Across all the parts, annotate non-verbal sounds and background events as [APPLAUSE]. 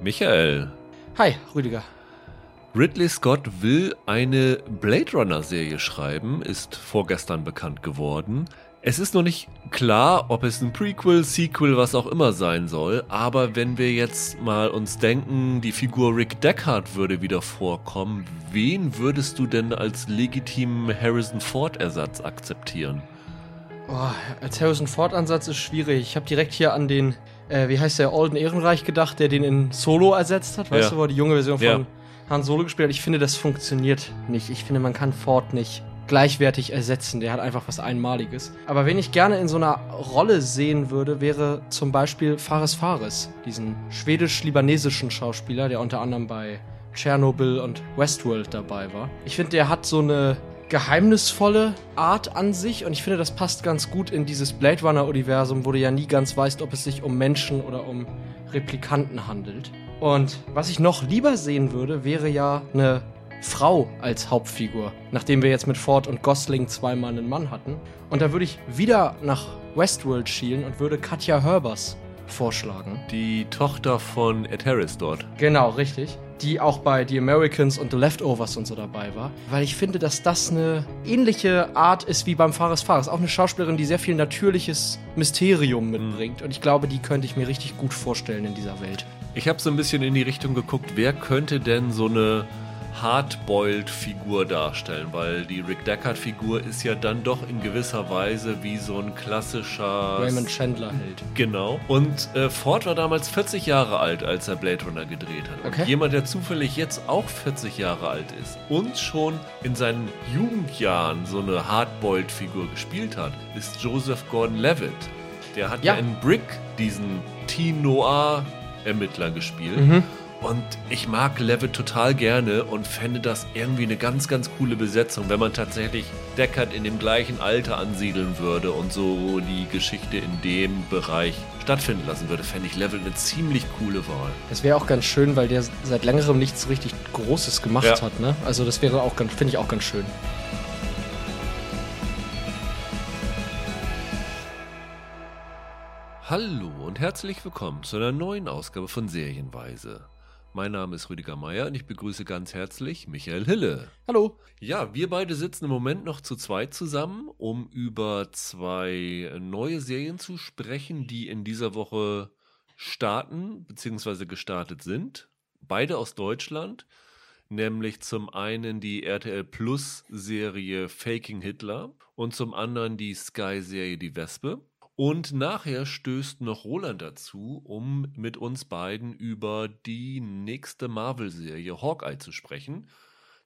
Michael. Hi, Rüdiger. Ridley Scott will eine Blade Runner-Serie schreiben, ist vorgestern bekannt geworden. Es ist noch nicht klar, ob es ein Prequel, Sequel, was auch immer sein soll, aber wenn wir jetzt mal uns denken, die Figur Rick Deckard würde wieder vorkommen, wen würdest du denn als legitimen Harrison Ford-Ersatz akzeptieren? Oh, als Harrison Ford-Ansatz ist schwierig. Ich habe direkt hier an den, äh, wie heißt der, Alden Ehrenreich gedacht, der den in Solo ersetzt hat, weißt Ja. du, wo die junge Version von Ja. Han Solo gespielt hat. Ich finde, das funktioniert nicht. Ich finde, man kann Ford nicht gleichwertig ersetzen. Der hat einfach was Einmaliges. Aber wen ich gerne in so einer Rolle sehen würde, wäre zum Beispiel Fares Fares, diesen schwedisch-libanesischen Schauspieler, der unter anderem bei Chernobyl und Westworld dabei war. Ich finde, der hat so eine geheimnisvolle Art an sich und ich finde, das passt ganz gut in dieses Blade Runner-Universum, wo du ja nie ganz weißt, ob es sich um Menschen oder um Replikanten handelt. Und was ich noch lieber sehen würde, wäre ja eine Frau als Hauptfigur, nachdem wir jetzt mit Ford und Gosling zweimal einen Mann hatten. Und da würde ich wieder nach Westworld schielen und würde Katja Herbers vorschlagen. Die Tochter von Ed Harris dort. Genau, richtig. Die auch bei The Americans und The Leftovers und so dabei war. Weil ich finde, dass das eine ähnliche Art ist wie beim Fares Fares. Auch eine Schauspielerin, die sehr viel natürliches Mysterium mitbringt. Und ich glaube, die könnte ich mir richtig gut vorstellen in dieser Welt. Ich habe so ein bisschen in die Richtung geguckt, wer könnte denn so eine Hardboiled-Figur darstellen, weil die Rick Deckard-Figur ist ja dann doch in gewisser Weise wie so ein klassischer. Raymond Chandler hält. Genau. Und äh, Ford war damals 40 Jahre alt, als er Blade Runner gedreht hat. Okay. Und jemand, der zufällig jetzt auch 40 Jahre alt ist und schon in seinen Jugendjahren so eine Hardboiled-Figur gespielt hat, ist Joseph Gordon-Levitt. Der hat ja. Ja. in Brick diesen Teen Noir-Ermittler gespielt. Mhm. Und ich mag Levitt total gerne und fände das irgendwie eine ganz, ganz coole Besetzung, wenn man tatsächlich Deckard in dem gleichen Alter ansiedeln würde und so die Geschichte in dem Bereich stattfinden lassen würde, fände ich Levitt eine ziemlich coole Wahl. Das wäre auch ganz schön, weil der seit längerem nichts richtig Großes gemacht Ja. hat, ne? Also das wäre auch ganz, finde ich auch ganz schön. Hallo und herzlich willkommen zu einer neuen Ausgabe von Serienweise. Mein Name ist Rüdiger Meier und ich begrüße ganz herzlich Michael Hille. Hallo. Ja, wir beide sitzen im Moment noch zu zweit zusammen, um über zwei neue Serien zu sprechen, die in dieser Woche starten bzw. gestartet sind. Beide aus Deutschland, nämlich zum einen die RTL Plus Serie Faking Hitler und zum anderen die Sky Serie Die Wespe. Und nachher stößt noch Roland dazu, um mit uns beiden über die nächste Marvel-Serie Hawkeye zu sprechen.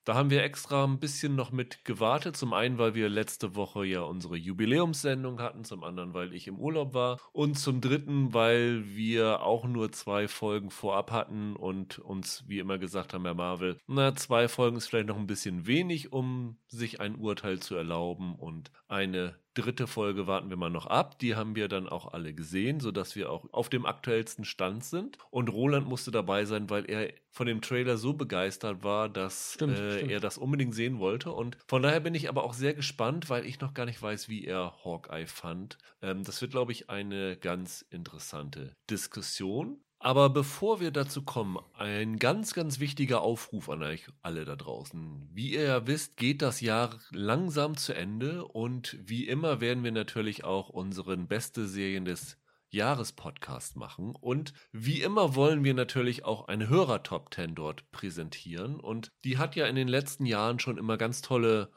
Da haben wir extra ein bisschen noch mit gewartet. Zum einen, weil wir letzte Woche ja unsere Jubiläumssendung hatten, zum anderen, weil ich im Urlaub war und zum dritten, weil wir auch nur zwei Folgen vorab hatten und uns wie immer gesagt haben, Herr Marvel, na, zwei Folgen ist vielleicht noch ein bisschen wenig, um sich ein Urteil zu erlauben und eine dritte Folge warten wir mal noch ab. Die haben wir dann auch alle gesehen, sodass wir auch auf dem aktuellsten Stand sind. Und Roland musste dabei sein, weil er von dem Trailer so begeistert war, dass Stimmt, äh, stimmt. er das unbedingt sehen wollte. Und von daher bin ich aber auch sehr gespannt, weil ich noch gar nicht weiß, wie er Hawkeye fand. Ähm, das wird, glaube ich, eine ganz interessante Diskussion. Aber bevor wir dazu kommen, ein ganz, ganz wichtiger Aufruf an euch alle da draußen. Wie ihr ja wisst, geht das Jahr langsam zu Ende und wie immer werden wir natürlich auch unseren beste Serien des Jahres-Podcast machen. Und wie immer wollen wir natürlich auch eine Hörer-Top 10 dort präsentieren. Und die hat ja in den letzten Jahren schon immer ganz tolle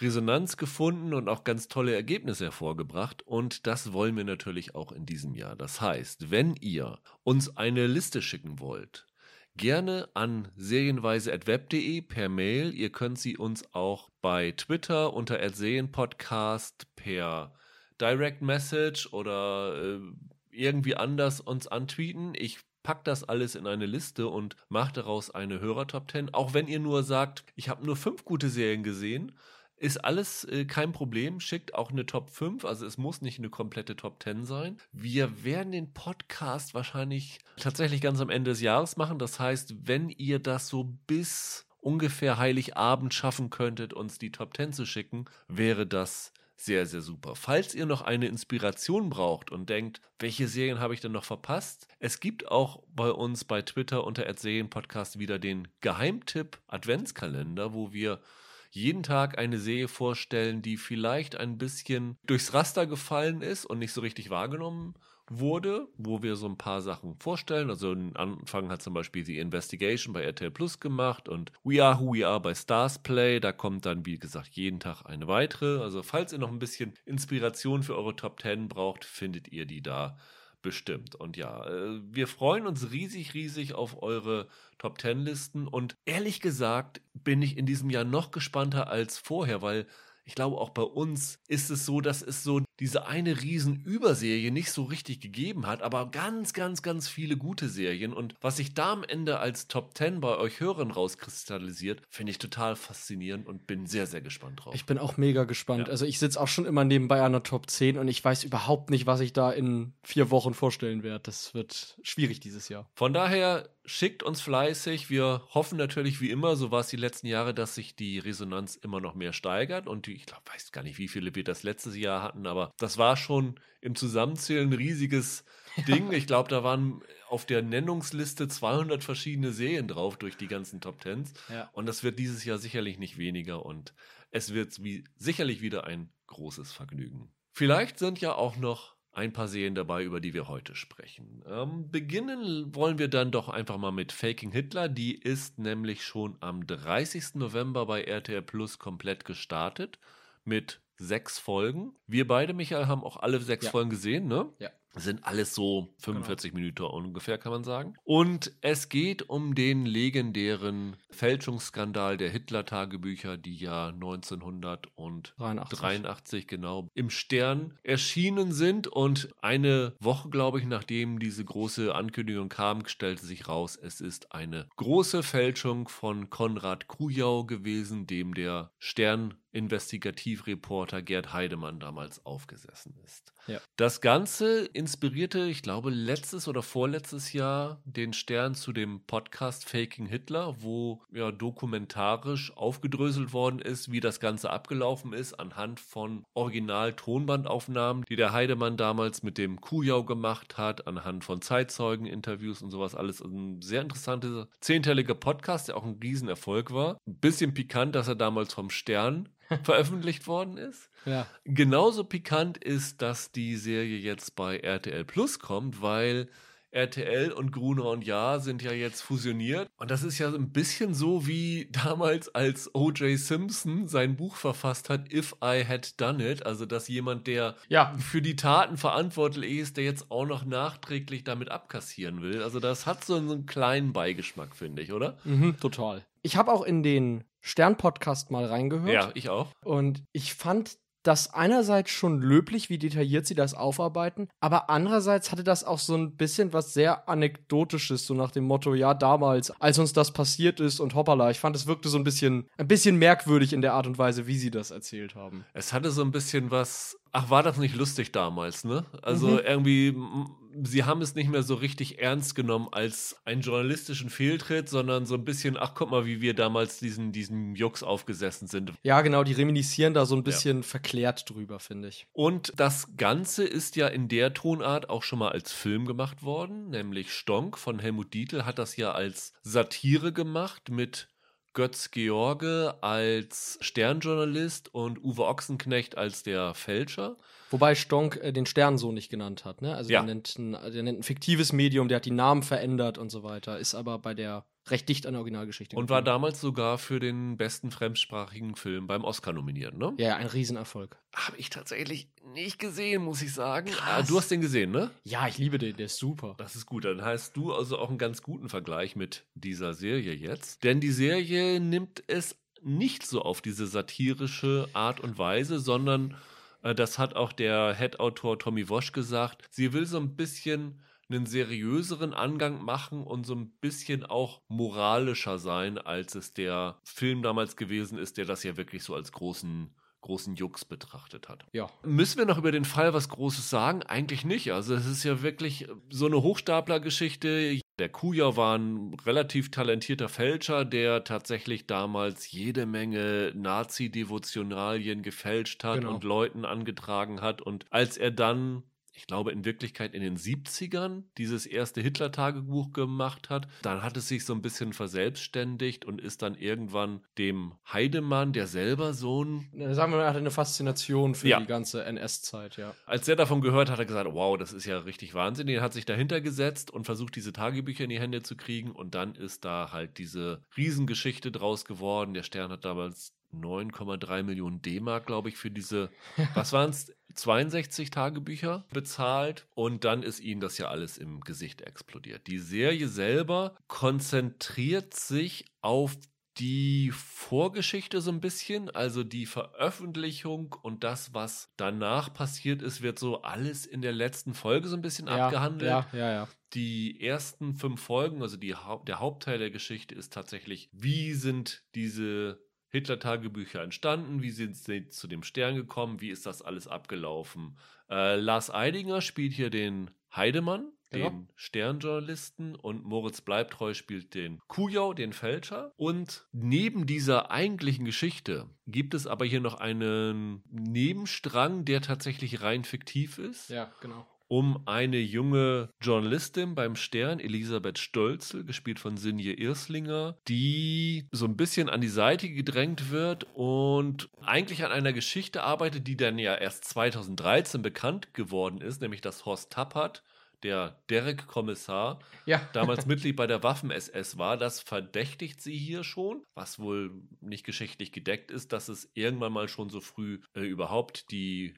Resonanz gefunden und auch ganz tolle Ergebnisse hervorgebracht. Und das wollen wir natürlich auch in diesem Jahr. Das heißt, wenn ihr uns eine Liste schicken wollt, gerne an serienweise.web.de per Mail. Ihr könnt sie uns auch bei Twitter unter Serienpodcast per Direct Message oder äh, irgendwie anders uns antweeten. Ich pack das alles in eine Liste und mache daraus eine Hörer-Top 10. Auch wenn ihr nur sagt, ich habe nur fünf gute Serien gesehen, ist alles äh, kein Problem. Schickt auch eine Top 5, also es muss nicht eine komplette Top 10 sein. Wir werden den Podcast wahrscheinlich tatsächlich ganz am Ende des Jahres machen. Das heißt, wenn ihr das so bis ungefähr Heiligabend schaffen könntet, uns die Top 10 zu schicken, wäre das sehr, sehr super. Falls ihr noch eine Inspiration braucht und denkt, welche Serien habe ich denn noch verpasst? Es gibt auch bei uns bei Twitter unter Serienpodcast wieder den Geheimtipp Adventskalender, wo wir jeden Tag eine Serie vorstellen, die vielleicht ein bisschen durchs Raster gefallen ist und nicht so richtig wahrgenommen wurde, wo wir so ein paar Sachen vorstellen. Also am Anfang hat zum Beispiel die Investigation bei RTL Plus gemacht und We Are Who We Are bei Stars Play. Da kommt dann, wie gesagt, jeden Tag eine weitere. Also falls ihr noch ein bisschen Inspiration für eure Top 10 braucht, findet ihr die da bestimmt. Und ja, äh, wir freuen uns riesig, riesig auf eure Top 10 Listen. Und ehrlich gesagt bin ich in diesem Jahr noch gespannter als vorher, weil ich glaube, auch bei uns ist es so, dass es so diese eine riesen Überserie nicht so richtig gegeben hat, aber ganz, ganz, ganz viele gute Serien. Und was sich da am Ende als Top 10 bei euch Hörern rauskristallisiert, finde ich total faszinierend und bin sehr, sehr gespannt drauf. Ich bin auch mega gespannt. Ja. Also ich sitze auch schon immer nebenbei an der Top 10 und ich weiß überhaupt nicht, was ich da in vier Wochen vorstellen werde. Das wird schwierig dieses Jahr. Von daher schickt uns fleißig. Wir hoffen natürlich wie immer, so war es die letzten Jahre, dass sich die Resonanz immer noch mehr steigert. Und die, ich glaube, weiß gar nicht, wie viele wir das letztes Jahr hatten, aber das war schon im Zusammenzählen ein riesiges [LAUGHS] Ding. Ich glaube, da waren auf der Nennungsliste 200 verschiedene Serien drauf durch die ganzen Top Tens. Ja. Und das wird dieses Jahr sicherlich nicht weniger. Und es wird wie, sicherlich wieder ein großes Vergnügen. Vielleicht sind ja auch noch ein paar Serien dabei, über die wir heute sprechen. Ähm, beginnen wollen wir dann doch einfach mal mit Faking Hitler. Die ist nämlich schon am 30. November bei RTL Plus komplett gestartet mit sechs Folgen. Wir beide, Michael, haben auch alle sechs ja. Folgen gesehen, ne? Ja. Sind alles so 45 genau. Minuten ungefähr, kann man sagen. Und es geht um den legendären Fälschungsskandal der Hitler-Tagebücher, die ja 1983 genau im Stern erschienen sind. Und eine Woche, glaube ich, nachdem diese große Ankündigung kam, stellte sich raus, es ist eine große Fälschung von Konrad Kujau gewesen, dem der Stern Investigativreporter Gerd Heidemann damals aufgesessen ist. Ja. Das Ganze inspirierte, ich glaube, letztes oder vorletztes Jahr den Stern zu dem Podcast Faking Hitler, wo ja dokumentarisch aufgedröselt worden ist, wie das Ganze abgelaufen ist, anhand von Original-Tonbandaufnahmen, die der Heidemann damals mit dem Kujau gemacht hat, anhand von Zeitzeugen-Interviews und sowas alles. Ein sehr interessanter, zehnteiliger Podcast, der auch ein Riesenerfolg war. Ein bisschen pikant, dass er damals vom Stern [LAUGHS] veröffentlicht worden ist. Ja. Genauso pikant ist, dass die Serie jetzt bei RTL Plus kommt, weil RTL und Gruner und Ja sind ja jetzt fusioniert. Und das ist ja ein bisschen so wie damals, als O.J. Simpson sein Buch verfasst hat, If I Had Done It. Also, dass jemand, der ja. für die Taten verantwortlich ist, der jetzt auch noch nachträglich damit abkassieren will. Also, das hat so einen kleinen Beigeschmack, finde ich, oder? Mhm, total. Ich habe auch in den Stern-Podcast mal reingehört. Ja, ich auch. Und ich fand das einerseits schon löblich, wie detailliert sie das aufarbeiten, aber andererseits hatte das auch so ein bisschen was sehr anekdotisches, so nach dem Motto, ja, damals, als uns das passiert ist und hoppala, ich fand es wirkte so ein bisschen, ein bisschen merkwürdig in der Art und Weise, wie sie das erzählt haben. Es hatte so ein bisschen was Ach, war das nicht lustig damals, ne? Also mhm. irgendwie, sie haben es nicht mehr so richtig ernst genommen als einen journalistischen Fehltritt, sondern so ein bisschen, ach guck mal, wie wir damals diesen, diesen Jux aufgesessen sind. Ja, genau, die reminiszieren da so ein bisschen ja. verklärt drüber, finde ich. Und das Ganze ist ja in der Tonart auch schon mal als Film gemacht worden, nämlich Stonk von Helmut Dietl hat das ja als Satire gemacht mit Götz George als Sternjournalist und Uwe Ochsenknecht als der Fälscher. Wobei Stonk äh, den Stern so nicht genannt hat, ne? Also ja. der, nennt ein, der nennt ein fiktives Medium, der hat die Namen verändert und so weiter, ist aber bei der recht dicht an der Originalgeschichte. Und war damals sogar für den besten fremdsprachigen Film beim Oscar nominiert, ne? Ja, ein Riesenerfolg. Habe ich tatsächlich nicht gesehen, muss ich sagen. Krass. Ah, du hast den gesehen, ne? Ja, ich liebe den, der ist super. Das ist gut. Dann hast du also auch einen ganz guten Vergleich mit dieser Serie jetzt. Denn die Serie nimmt es nicht so auf diese satirische Art und Weise, sondern äh, das hat auch der Head-Autor Tommy Wosch gesagt. Sie will so ein bisschen einen seriöseren Angang machen und so ein bisschen auch moralischer sein, als es der Film damals gewesen ist, der das ja wirklich so als großen großen Jux betrachtet hat. Ja. Müssen wir noch über den Fall was Großes sagen? Eigentlich nicht. Also es ist ja wirklich so eine Hochstapler-Geschichte. Der Kujau war ein relativ talentierter Fälscher, der tatsächlich damals jede Menge Nazi-Devotionalien gefälscht hat Genau. und Leuten angetragen hat. Und als er dann ich glaube, in Wirklichkeit in den 70ern dieses erste Hitler-Tagebuch gemacht hat. Dann hat es sich so ein bisschen verselbstständigt und ist dann irgendwann dem Heidemann, der selber so ein Sagen wir mal, er hatte eine Faszination für Ja. die ganze NS-Zeit, ja. Als er davon gehört hat, hat er gesagt, wow, das ist ja richtig Wahnsinn. Er hat sich dahinter gesetzt und versucht, diese Tagebücher in die Hände zu kriegen. Und dann ist da halt diese Riesengeschichte draus geworden. Der Stern hat damals 9,3 Millionen D-Mark, glaube ich, für diese, [LAUGHS] was waren es, 62 Tagebücher bezahlt. Und dann ist ihnen das ja alles im Gesicht explodiert. Die Serie selber konzentriert sich auf die Vorgeschichte so ein bisschen, also die Veröffentlichung und das, was danach passiert ist, wird so alles in der letzten Folge so ein bisschen ja, abgehandelt. Ja, ja, ja. Die ersten fünf Folgen, also die, der Hauptteil der Geschichte ist tatsächlich, wie sind diese Hitler-Tagebücher entstanden, wie sind sie zu dem Stern gekommen, wie ist das alles abgelaufen. Äh, Lars Eidinger spielt hier den Heidemann, Genau. den Sternjournalisten und Moritz Bleibtreu spielt den Kujau, den Fälscher. Und neben dieser eigentlichen Geschichte gibt es aber hier noch einen Nebenstrang, der tatsächlich rein fiktiv ist Ja, genau. Um eine junge Journalistin beim Stern, Elisabeth Stölzel, gespielt von Sinje Irslinger, die so ein bisschen an die Seite gedrängt wird und eigentlich an einer Geschichte arbeitet, die dann ja erst 2013 bekannt geworden ist, nämlich dass Horst Tappert, der Derek-Kommissar, Ja, damals [LAUGHS] Mitglied bei der Waffen-SS war, das verdächtigt sie hier schon, was wohl nicht geschichtlich gedeckt ist, dass es irgendwann mal schon so früh äh, überhaupt die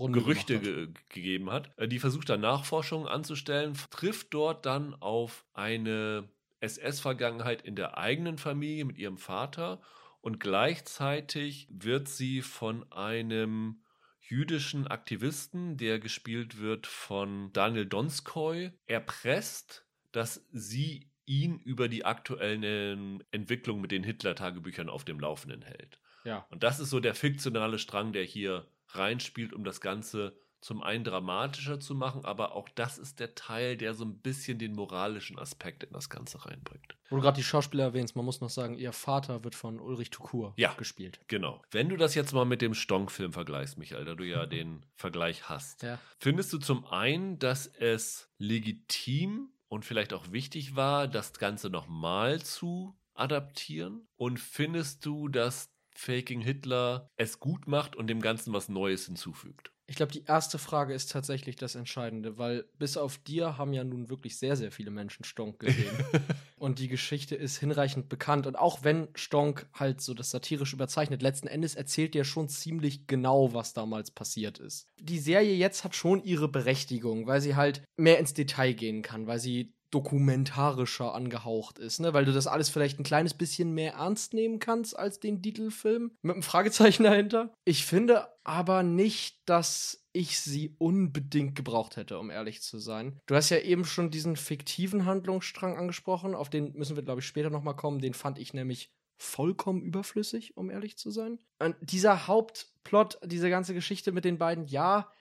Runde Gerüchte hat. ge gegeben hat. Äh, Die versucht dann Nachforschungen anzustellen, trifft dort dann auf eine SS-Vergangenheit in der eigenen Familie mit ihrem Vater und gleichzeitig wird sie von einem jüdischen Aktivisten, der gespielt wird von Daniel Donskoy, erpresst, dass sie ihn über die aktuellen Entwicklungen mit den Hitler-Tagebüchern auf dem Laufenden hält. Ja. Und das ist so der fiktionale Strang, der hier reinspielt, um das Ganze zum einen dramatischer zu machen, aber auch das ist der Teil, der so ein bisschen den moralischen Aspekt in das Ganze reinbringt. Wo du gerade die Schauspieler erwähnst, man muss noch sagen, ihr Vater wird von Ulrich Tukur Ja. gespielt. Genau. Wenn du das jetzt mal mit dem Stonk-Film vergleichst, Michael, da du ja [LAUGHS] den Vergleich hast, Ja. findest du zum einen, dass es legitim und vielleicht auch wichtig war, das Ganze nochmal zu adaptieren? Und findest du, dass Faking Hitler es gut macht und dem Ganzen was Neues hinzufügt? Ich glaube, die erste Frage ist tatsächlich das Entscheidende, weil bis auf dir haben ja nun wirklich sehr, sehr viele Menschen Stonk gesehen. [LAUGHS] und die Geschichte ist hinreichend bekannt. Und auch wenn Stonk halt so das satirisch überzeichnet, letzten Endes erzählt der schon ziemlich genau, was damals passiert ist. Die Serie jetzt hat schon ihre Berechtigung, weil sie halt mehr ins Detail gehen kann, weil sie dokumentarischer angehaucht ist, ne? Weil du das alles vielleicht ein kleines bisschen mehr ernst nehmen kannst als den Titelfilm mit einem Fragezeichen dahinter. Ich finde aber nicht, dass ich sie unbedingt gebraucht hätte, um ehrlich zu sein. Du hast ja eben schon diesen fiktiven Handlungsstrang angesprochen, auf den müssen wir glaube ich später noch mal kommen, den fand ich nämlich vollkommen überflüssig, um ehrlich zu sein. Und dieser Hauptplot, diese ganze Geschichte mit den beiden, ja,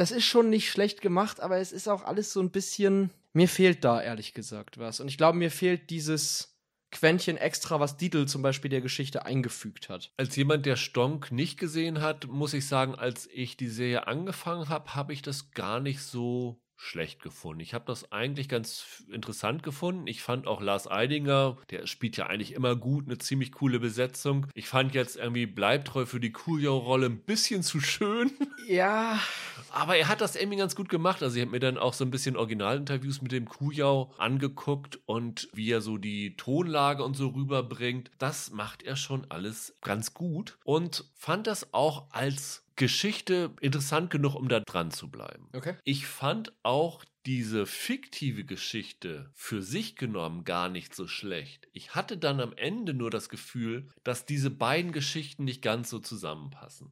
das ist schon nicht schlecht gemacht, aber es ist auch alles so ein bisschen. Mir fehlt da ehrlich gesagt was. Und ich glaube, mir fehlt dieses Quäntchen extra, was Dietl zum Beispiel der Geschichte eingefügt hat. Als jemand, der Stonk nicht gesehen hat, muss ich sagen, als ich die Serie angefangen habe, habe ich das gar nicht so schlecht gefunden. Ich habe das eigentlich ganz interessant gefunden. Ich fand auch Lars Eidinger, der spielt ja eigentlich immer gut, eine ziemlich coole Besetzung. Ich fand jetzt irgendwie Bleibtreu für die Kujau-Rolle ein bisschen zu schön. Ja. Aber er hat das irgendwie ganz gut gemacht. Also ich habe mir dann auch so ein bisschen Originalinterviews mit dem Kujau angeguckt und wie er so die Tonlage und so rüberbringt. Das macht er schon alles ganz gut und fand das auch als Geschichte interessant genug, um da dran zu bleiben. Okay. Ich fand auch diese fiktive Geschichte für sich genommen gar nicht so schlecht. Ich hatte dann am Ende nur das Gefühl, dass diese beiden Geschichten nicht ganz so zusammenpassen.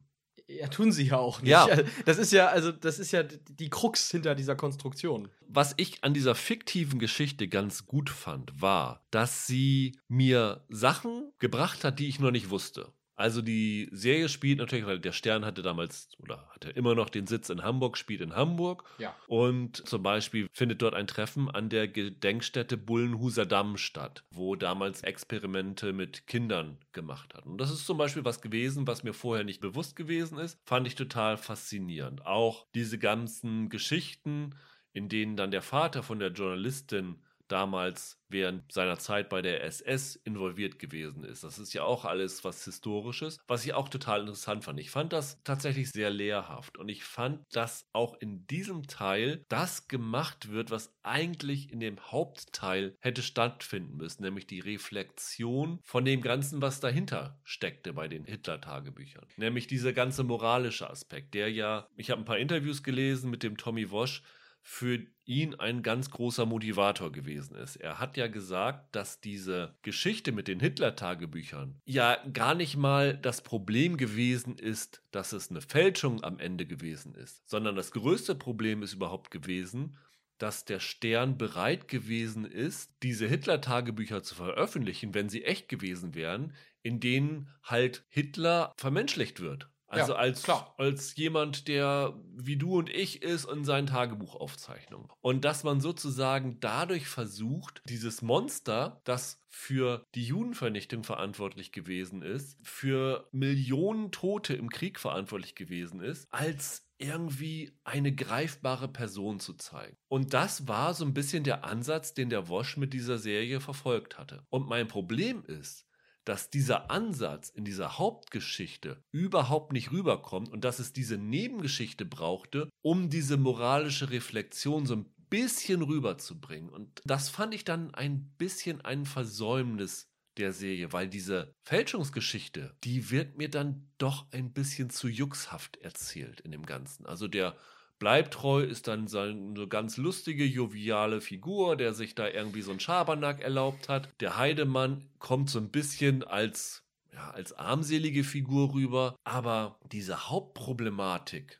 Ja, tun sie ja auch nicht. Ja. Das ist ja, also, das ist ja die Krux hinter dieser Konstruktion. Was ich an dieser fiktiven Geschichte ganz gut fand, war, dass sie mir Sachen gebracht hat, die ich noch nicht wusste. Also die Serie spielt natürlich, weil der Stern hatte damals oder hatte immer noch den Sitz in Hamburg, spielt in Hamburg. Ja. Und zum Beispiel findet dort ein Treffen an der Gedenkstätte Bullenhuser Damm statt, wo damals Experimente mit Kindern gemacht hat. Und das ist zum Beispiel was gewesen, was mir vorher nicht bewusst gewesen ist. Fand ich total faszinierend. Auch diese ganzen Geschichten, in denen dann der Vater von der Journalistin damals während seiner Zeit bei der SS involviert gewesen ist. Das ist ja auch alles was Historisches, was ich auch total interessant fand. Ich fand das tatsächlich sehr lehrhaft und ich fand, dass auch in diesem Teil das gemacht wird, was eigentlich in dem Hauptteil hätte stattfinden müssen, nämlich die Reflexion von dem Ganzen, was dahinter steckte bei den Hitler-Tagebüchern. Nämlich dieser ganze moralische Aspekt, der ja, ich habe ein paar Interviews gelesen mit dem Tommy Wosch, für ihn ein ganz großer Motivator gewesen ist. Er hat ja gesagt, dass diese Geschichte mit den Hitler-Tagebüchern ja gar nicht mal das Problem gewesen ist, dass es eine Fälschung am Ende gewesen ist, sondern das größte Problem ist überhaupt gewesen, dass der Stern bereit gewesen ist, diese Hitler-Tagebücher zu veröffentlichen, wenn sie echt gewesen wären, in denen halt Hitler vermenschlicht wird. Also Ja, als, klar. als jemand, der wie du und ich ist in seinen Tagebuchaufzeichnungen. Und dass man sozusagen dadurch versucht, dieses Monster, das für die Judenvernichtung verantwortlich gewesen ist, für Millionen Tote im Krieg verantwortlich gewesen ist, als irgendwie eine greifbare Person zu zeigen. Und das war so ein bisschen der Ansatz, den der Wosch mit dieser Serie verfolgt hatte. Und mein Problem ist, dass dieser Ansatz in dieser Hauptgeschichte überhaupt nicht rüberkommt und dass es diese Nebengeschichte brauchte, um diese moralische Reflexion so ein bisschen rüberzubringen. Und das fand ich dann ein bisschen ein Versäumnis der Serie, weil diese Fälschungsgeschichte, die wird mir dann doch ein bisschen zu juxhaft erzählt in dem Ganzen. Also der Bleibtreu ist dann so eine ganz lustige, joviale Figur, der sich da irgendwie so einen Schabernack erlaubt hat. Der Heidemann kommt so ein bisschen als, ja, als armselige Figur rüber, aber diese Hauptproblematik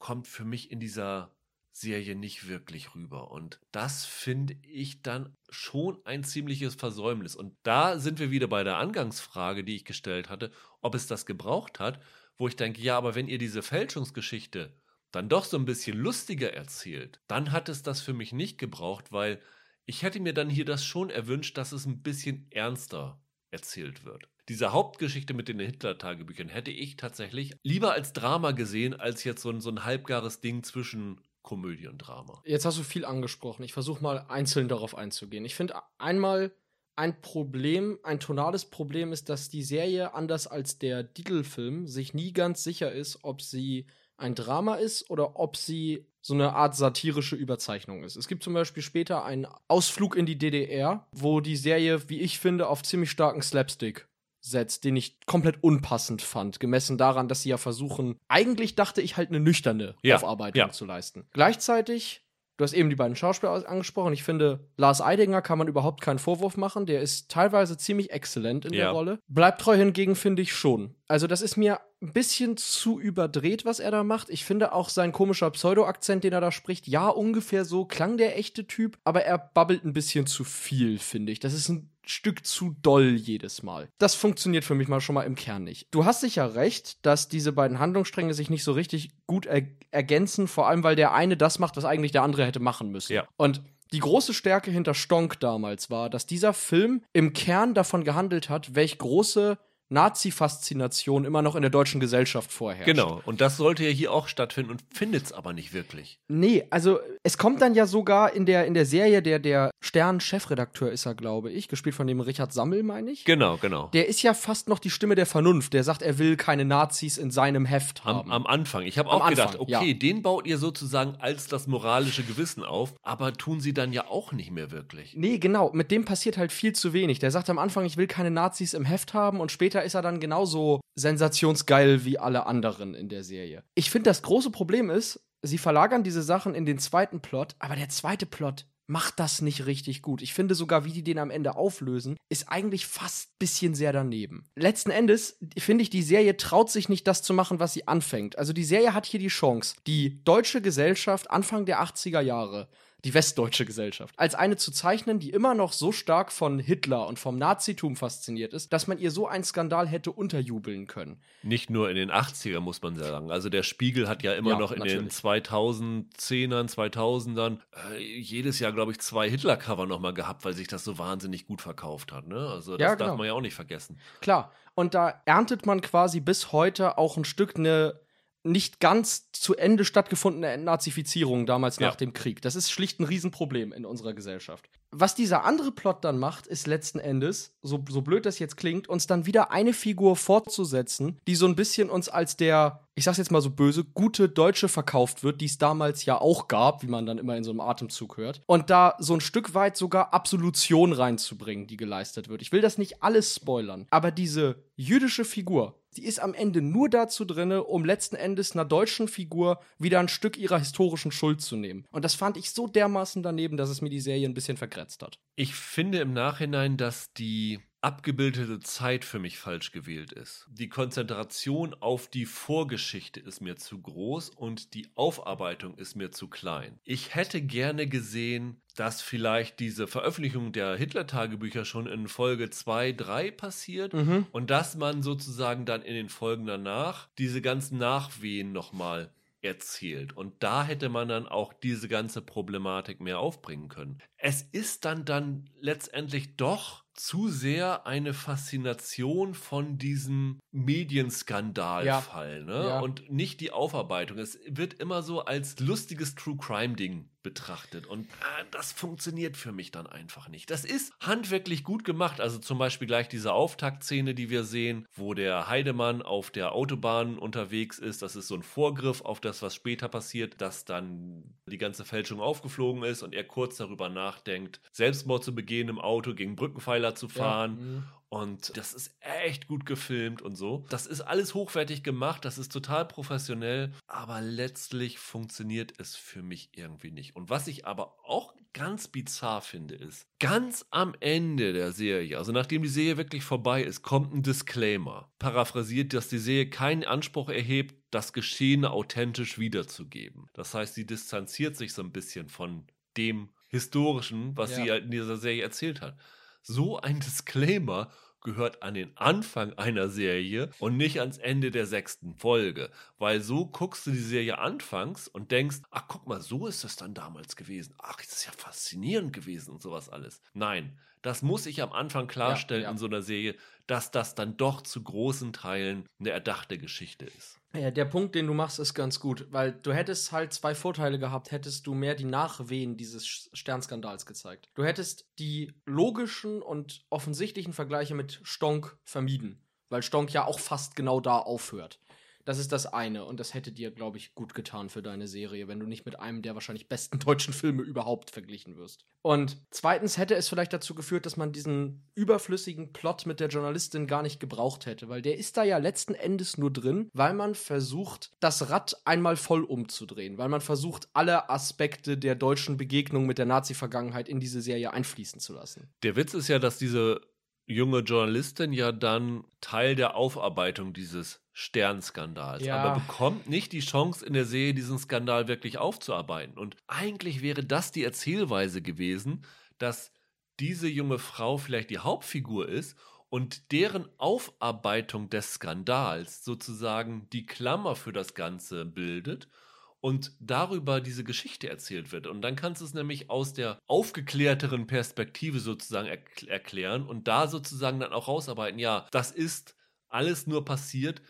kommt für mich in dieser Serie nicht wirklich rüber. Und das finde ich dann schon ein ziemliches Versäumnis. Und da sind wir wieder bei der Angangsfrage, die ich gestellt hatte, ob es das gebraucht hat, wo ich denke, ja, aber wenn ihr diese Fälschungsgeschichte dann doch so ein bisschen lustiger erzählt, dann hat es das für mich nicht gebraucht, weil ich hätte mir dann hier das schon erwünscht, dass es ein bisschen ernster erzählt wird. Diese Hauptgeschichte mit den Hitler-Tagebüchern hätte ich tatsächlich lieber als Drama gesehen, als jetzt so ein, so ein halbgares Ding zwischen Komödie und Drama. Jetzt hast du viel angesprochen. Ich versuche mal einzeln darauf einzugehen. Ich finde einmal ein Problem, ein tonales Problem ist, dass die Serie anders als der Titelfilm sich nie ganz sicher ist, ob sie ein Drama ist oder ob sie so eine Art satirische Überzeichnung ist. Es gibt zum Beispiel später einen Ausflug in die DDR, wo die Serie, wie ich finde, auf ziemlich starken Slapstick setzt, den ich komplett unpassend fand, gemessen daran, dass sie ja versuchen, eigentlich dachte ich halt eine nüchterne Ja, Aufarbeitung ja. zu leisten. Gleichzeitig, du hast eben die beiden Schauspieler aus- angesprochen, ich finde, Lars Eidinger kann man überhaupt keinen Vorwurf machen, der ist teilweise ziemlich exzellent in Ja. der Rolle. Bleibt treu hingegen finde ich schon. Also das ist mir ein bisschen zu überdreht, was er da macht. Ich finde auch sein komischer Pseudo-Akzent, den er da spricht, ja, ungefähr so klang der echte Typ, aber er babbelt ein bisschen zu viel, finde ich. Das ist ein Stück zu doll jedes Mal. Das funktioniert für mich mal schon mal im Kern nicht. Du hast sicher recht, dass diese beiden Handlungsstränge sich nicht so richtig gut er ergänzen, vor allem weil der eine das macht, was eigentlich der andere hätte machen müssen. Ja. Und die große Stärke hinter Stonk damals war, dass dieser Film im Kern davon gehandelt hat, welch große Nazi-Faszination immer noch in der deutschen Gesellschaft vorherrscht. Genau, und das sollte ja hier auch stattfinden und findet es aber nicht wirklich. Nee, also es kommt dann ja sogar in der, in der Serie, der, der Stern-Chefredakteur ist er, glaube ich, gespielt von dem Richard Sammel, meine ich. Genau, genau. Der ist ja fast noch die Stimme der Vernunft. Der sagt, er will keine Nazis in seinem Heft haben. Am, am Anfang. Ich habe Am auch gedacht, Anfang, okay, ja. den baut ihr sozusagen als das moralische Gewissen auf, aber tun sie dann ja auch nicht mehr wirklich. Nee, genau. Mit dem passiert halt viel zu wenig. Der sagt am Anfang, ich will keine Nazis im Heft haben und später ist er dann genauso sensationsgeil wie alle anderen in der Serie. Ich finde, das große Problem ist, sie verlagern diese Sachen in den zweiten Plot, aber der zweite Plot macht das nicht richtig gut. Ich finde sogar, wie die den am Ende auflösen, ist eigentlich fast ein bisschen sehr daneben. Letzten Endes finde ich, die Serie traut sich nicht, das zu machen, was sie anfängt. Also die Serie hat hier die Chance, die deutsche Gesellschaft Anfang der 80er Jahre die westdeutsche Gesellschaft, als eine zu zeichnen, die immer noch so stark von Hitler und vom Nazitum fasziniert ist, dass man ihr so einen Skandal hätte unterjubeln können. Nicht nur in den 80er, muss man sagen. Also der Spiegel hat ja immer Ja, noch in den natürlich. 2010ern, 2000ern äh, jedes Jahr, glaube ich, zwei Hitler-Cover nochmal gehabt, weil sich das so wahnsinnig gut verkauft hat. Ne? Also das Ja, darf genau. man ja auch nicht vergessen. Klar. Und da erntet man quasi bis heute auch ein Stück eine nicht ganz zu Ende stattgefundene Entnazifizierung damals Ja. nach dem Krieg. Das ist schlicht ein Riesenproblem in unserer Gesellschaft. Was dieser andere Plot dann macht, ist letzten Endes, so, so blöd das jetzt klingt, uns dann wieder eine Figur fortzusetzen, die so ein bisschen uns als der, ich sag's jetzt mal so böse, gute Deutsche verkauft wird, die es damals ja auch gab, wie man dann immer in so einem Atemzug hört. Und da so ein Stück weit sogar Absolution reinzubringen, die geleistet wird. Ich will das nicht alles spoilern, aber diese jüdische Figur, die ist am Ende nur dazu drinne, um letzten Endes einer deutschen Figur wieder ein Stück ihrer historischen Schuld zu nehmen. Und das fand ich so dermaßen daneben, dass es mir die Serie ein bisschen vergrätzt hat. Ich finde im Nachhinein, dass die abgebildete Zeit für mich falsch gewählt ist. Die Konzentration auf die Vorgeschichte ist mir zu groß und die Aufarbeitung ist mir zu klein. Ich hätte gerne gesehen, dass vielleicht diese Veröffentlichung der Hitler-Tagebücher schon in Folge 2, 3 passiert Mhm. und dass man sozusagen dann in den Folgen danach diese ganzen Nachwehen nochmal erzählt. Und da hätte man dann auch diese ganze Problematik mehr aufbringen können. Es ist dann dann letztendlich doch zu sehr eine Faszination von diesem Medienskandalfall, ne? Ja. Und nicht die Aufarbeitung. Es wird immer so als lustiges True Crime Ding betrachtet und äh, das funktioniert für mich dann einfach nicht. Das ist handwerklich gut gemacht. Also zum Beispiel gleich diese Auftaktszene, die wir sehen, wo der Heidemann auf der Autobahn unterwegs ist. Das ist so ein Vorgriff auf das, was später passiert, dass dann die ganze Fälschung aufgeflogen ist und er kurz darüber nachdenkt, Selbstmord zu begehen im Auto, gegen Brückenpfeiler zu fahren. Mhm. Und das ist echt gut gefilmt und so. Das ist alles hochwertig gemacht, das ist total professionell, aber letztlich funktioniert es für mich irgendwie nicht. Und was ich aber auch ganz bizarr finde, ist, ganz am Ende der Serie, also nachdem die Serie wirklich vorbei ist, kommt ein Disclaimer. Paraphrasiert, dass die Serie keinen Anspruch erhebt, das Geschehene authentisch wiederzugeben. Das heißt, sie distanziert sich so ein bisschen von dem Historischen, was Ja. sie halt in dieser Serie erzählt hat. So ein Disclaimer gehört an den Anfang einer Serie und nicht ans Ende der sechsten Folge. Weil so guckst du die Serie anfangs und denkst, ach guck mal, so ist es dann damals gewesen. Ach, das ist ja faszinierend gewesen und sowas alles. Nein, das muss ich am Anfang klarstellen Ja, ja. in so einer Serie, dass das dann doch zu großen Teilen eine erdachte Geschichte ist. Ja, der Punkt, den du machst, ist ganz gut, weil du hättest halt zwei Vorteile gehabt, hättest du mehr die Nachwehen dieses Sternskandals gezeigt. Du hättest die logischen und offensichtlichen Vergleiche mit Stonk vermieden, weil Stonk ja auch fast genau da aufhört. Das ist das eine und das hätte dir, glaube ich, gut getan für deine Serie, wenn du nicht mit einem der wahrscheinlich besten [LAUGHS] deutschen Filme überhaupt verglichen wirst. Und zweitens hätte es vielleicht dazu geführt, dass man diesen überflüssigen Plot mit der Journalistin gar nicht gebraucht hätte, weil der ist da ja letzten Endes nur drin, weil man versucht, das Rad einmal voll umzudrehen, weil man versucht, alle Aspekte der deutschen Begegnung mit der Nazi-Vergangenheit in diese Serie einfließen zu lassen. Der Witz ist ja, dass diese junge Journalistin ja dann Teil der Aufarbeitung dieses Sternskandals, Ja. aber bekommt nicht die Chance in der Serie, diesen Skandal wirklich aufzuarbeiten. Und eigentlich wäre das die Erzählweise gewesen, dass diese junge Frau vielleicht die Hauptfigur ist und deren Aufarbeitung des Skandals sozusagen die Klammer für das Ganze bildet und darüber diese Geschichte erzählt wird. Und dann kannst du es nämlich aus der aufgeklärteren Perspektive sozusagen erk erklären und da sozusagen dann auch rausarbeiten, ja, das ist alles nur passiert,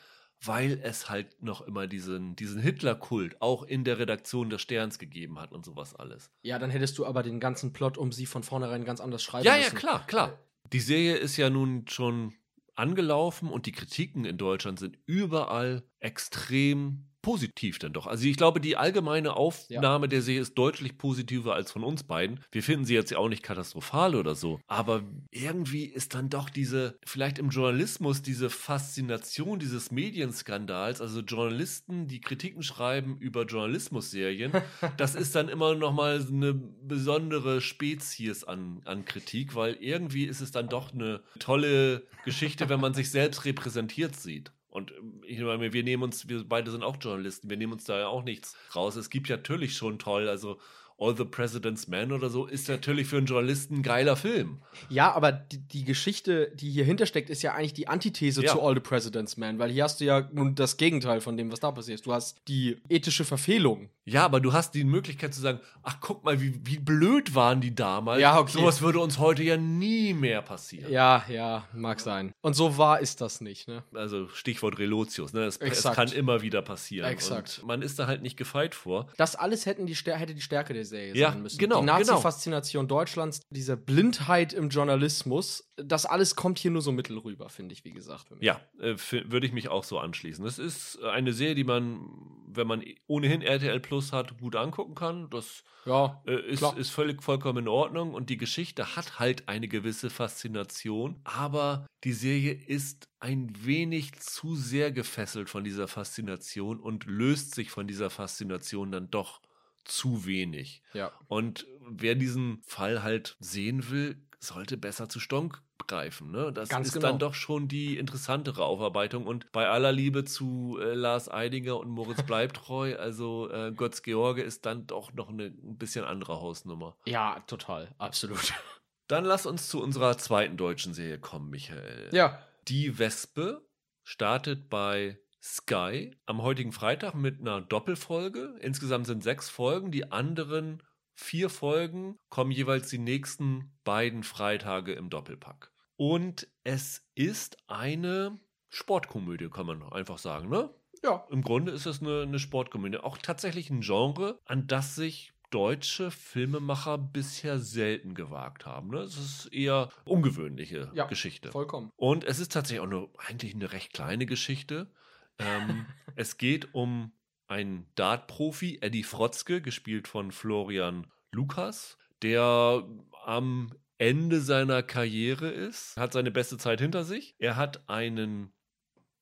weil es halt noch immer diesen, diesen Hitler-Kult auch in der Redaktion des Sterns gegeben hat und sowas alles. Ja, dann hättest du aber den ganzen Plot um sie von vornherein ganz anders schreiben Ja, ja, müssen. klar, klar. Die Serie ist ja nun schon angelaufen und die Kritiken in Deutschland sind überall extrem positiv dann doch. Also ich glaube, die allgemeine Aufnahme der Serie ist deutlich positiver als von uns beiden. Wir finden sie jetzt ja auch nicht katastrophal oder so, aber irgendwie ist dann doch diese, vielleicht im Journalismus, diese Faszination dieses Medienskandals, also Journalisten, die Kritiken schreiben über Journalismusserien, [LAUGHS] das ist dann immer noch mal eine besondere Spezies an, an Kritik, weil irgendwie ist es dann doch eine tolle Geschichte, wenn man sich selbst repräsentiert sieht. Und ähm, ich meine, wir nehmen uns, wir beide sind auch Journalisten, wir nehmen uns da ja auch nichts raus. Es gibt natürlich schon toll, also All the President's Men oder so ist natürlich für einen Journalisten ein geiler Film. Ja, aber die, die Geschichte, die hier hintersteckt, ist ja eigentlich die Antithese Ja. zu All the President's Man, weil hier hast du ja nun das Gegenteil von dem, was da passiert. Du hast die ethische Verfehlung. Ja, aber du hast die Möglichkeit zu sagen, ach guck mal, wie, wie blöd waren die damals. Ja, okay. Sowas würde uns heute ja nie mehr passieren. Ja, ja, mag sein. Und so wahr ist das nicht, ne? Also Stichwort Relotius, ne? Es, es kann immer wieder passieren. Exakt. Und man ist da halt nicht gefeit vor. Das alles hätten die hätte die Stärke der Serie Ja, sein müssen. genau, Die Nazi-Faszination Deutschlands, diese Blindheit im Journalismus, das alles kommt hier nur so mittel rüber, finde ich, wie gesagt. Ja, äh, würde ich mich auch so anschließen. Es ist eine Serie, die man, wenn man ohnehin RTL Plus hat, gut angucken kann. Das Ja, äh, ist, ist völlig vollkommen in Ordnung und die Geschichte hat halt eine gewisse Faszination, aber die Serie ist ein wenig zu sehr gefesselt von dieser Faszination und löst sich von dieser Faszination dann doch zu wenig. ja. Und wer diesen Fall halt sehen will, sollte besser zu Stonk greifen. Ne? Das Ganz ist genau. dann doch schon die interessantere Aufarbeitung. Und bei aller Liebe zu äh, Lars Eidinger und Moritz [LAUGHS] Bleibtreu, also äh, Götz George ist dann doch noch eine ein bisschen andere Hausnummer. Ja, total, absolut. [LAUGHS] Dann lass uns zu unserer zweiten deutschen Serie kommen, Michael. Ja, Die Wespe startet bei Sky am heutigen Freitag mit einer Doppelfolge. Insgesamt sind sechs Folgen. Die anderen vier Folgen kommen jeweils die nächsten beiden Freitage im Doppelpack. Und es ist eine Sportkomödie, kann man einfach sagen, ne? ja. Im Grunde ist es eine, eine Sportkomödie. Auch tatsächlich ein Genre, an das sich deutsche Filmemacher bisher selten gewagt haben. Ne? Es ist eher ungewöhnliche Ja, Geschichte. Vollkommen. Und es ist tatsächlich auch nur eigentlich eine recht kleine Geschichte. Ähm, es geht um einen Dart-Profi, Eddie Frotzke, gespielt von Florian Lukas, der am Ende seiner Karriere ist, hat seine beste Zeit hinter sich. Er hat einen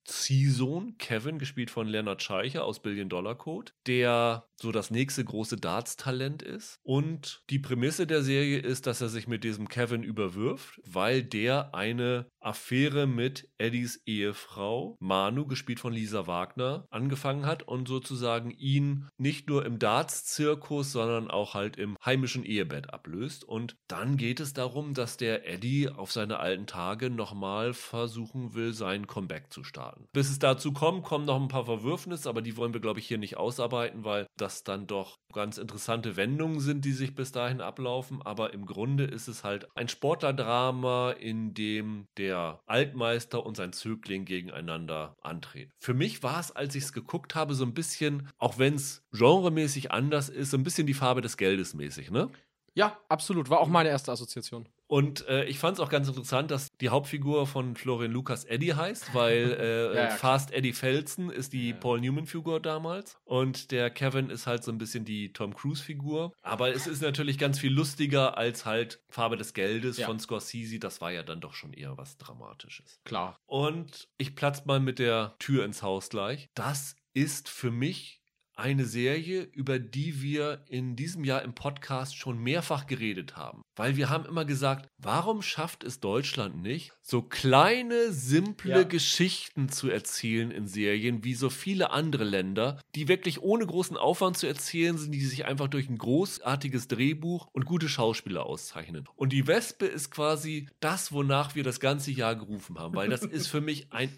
Ziehsohn, Kevin, gespielt von Leonard Scheicher aus Billion Dollar Code, der so das nächste große Darts-Talent ist. Und die Prämisse der Serie ist, dass er sich mit diesem Kevin überwirft, weil der eine Affäre mit Eddies Ehefrau, Manu, gespielt von Lisa Wagner, angefangen hat und sozusagen ihn nicht nur im Darts-Zirkus, sondern auch halt im heimischen Ehebett ablöst. Und dann geht es darum, dass der Eddie auf seine alten Tage nochmal versuchen will, sein Comeback zu starten. Bis es dazu kommt, kommen noch ein paar Verwürfnisse, aber die wollen wir, glaube ich, hier nicht ausarbeiten, weil das dann doch ganz interessante Wendungen sind, die sich bis dahin ablaufen. Aber im Grunde ist es halt ein Sportlerdrama, in dem der Altmeister und sein Zögling gegeneinander antreten. Für mich war es, als ich es geguckt habe, so ein bisschen, auch wenn es genremäßig anders ist, so ein bisschen die Farbe des Geldes mäßig, ne? Ja, absolut. War auch meine erste Assoziation. Und äh, ich fand es auch ganz interessant, dass die Hauptfigur von Florian Lukas Eddie heißt, weil [LAUGHS] äh, Ja. Fast Eddie Felsen ist die Ja. Paul Newman-Figur damals und der Kevin ist halt so ein bisschen die Tom Cruise-Figur. Aber es ist natürlich ganz viel lustiger als halt Farbe des Geldes von Scorsese. Das war ja dann doch schon eher was Dramatisches. Klar. Und ich platz mal mit der Tür ins Haus gleich. Das ist für mich eine Serie, über die wir in diesem Jahr im Podcast schon mehrfach geredet haben. Weil wir haben immer gesagt, warum schafft es Deutschland nicht, so kleine, simple Ja. Geschichten zu erzählen in Serien wie so viele andere Länder, die wirklich ohne großen Aufwand zu erzählen sind, die sich einfach durch ein großartiges Drehbuch und gute Schauspieler auszeichnen. Und die Wespe ist quasi das, wonach wir das ganze Jahr gerufen haben, weil das [LAUGHS] ist für mich ein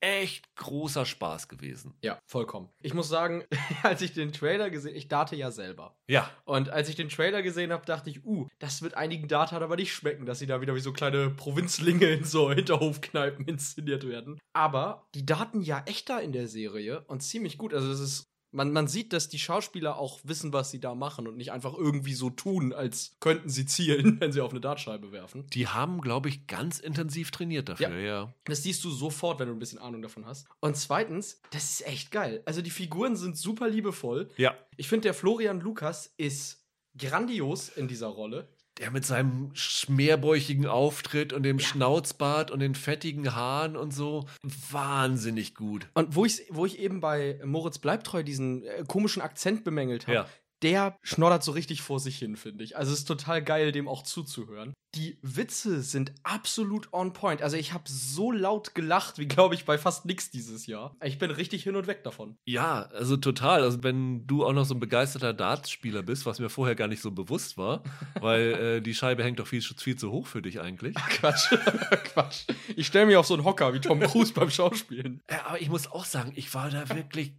echt großer Spaß gewesen. Ja, vollkommen. Ich muss sagen, [LAUGHS] als ich den Trailer gesehen ich date ja selber. Ja, Und als ich den Trailer gesehen habe, dachte ich, uh, das wird einigen Datern aber nicht schmecken, dass sie da wieder wie so kleine Provinzlinge in so [LAUGHS] Hinterhofkneipen inszeniert werden. Aber die daten ja echter in der Serie und ziemlich gut. Also das ist. Man, man sieht, dass die Schauspieler auch wissen, was sie da machen und nicht einfach irgendwie so tun, als könnten sie zielen, [LAUGHS] wenn sie auf eine Dartscheibe werfen. die haben, glaube ich, ganz intensiv trainiert dafür, ja. Das siehst du sofort, wenn du ein bisschen Ahnung davon hast. Und zweitens, das ist echt geil. Also die Figuren sind super liebevoll. Ja. Ich finde, der Florian Lukas ist grandios in dieser Rolle. Der mit seinem schmerbäuchigen Auftritt und dem Ja. Schnauzbart und den fettigen Haaren und so. Wahnsinnig gut. Und wo ich, wo ich eben bei Moritz Bleibtreu diesen äh, komischen Akzent bemängelt habe, Ja. Der schnoddert so richtig vor sich hin, finde ich. Also es ist total geil, dem auch zuzuhören. Die Witze sind absolut on point. Also ich habe so laut gelacht, wie glaube ich bei fast nix dieses Jahr. Ich bin richtig hin und weg davon. Ja, also total. Also wenn du auch noch so ein begeisterter Dartspieler bist, was mir vorher gar nicht so bewusst war, weil [LAUGHS] äh, die Scheibe hängt doch viel, viel zu hoch für dich eigentlich. Ach, Quatsch, [LAUGHS] Quatsch. Ich stelle mich auf so einen Hocker wie Tom Cruise beim Schauspielen. Ja, aber ich muss auch sagen, ich war da wirklich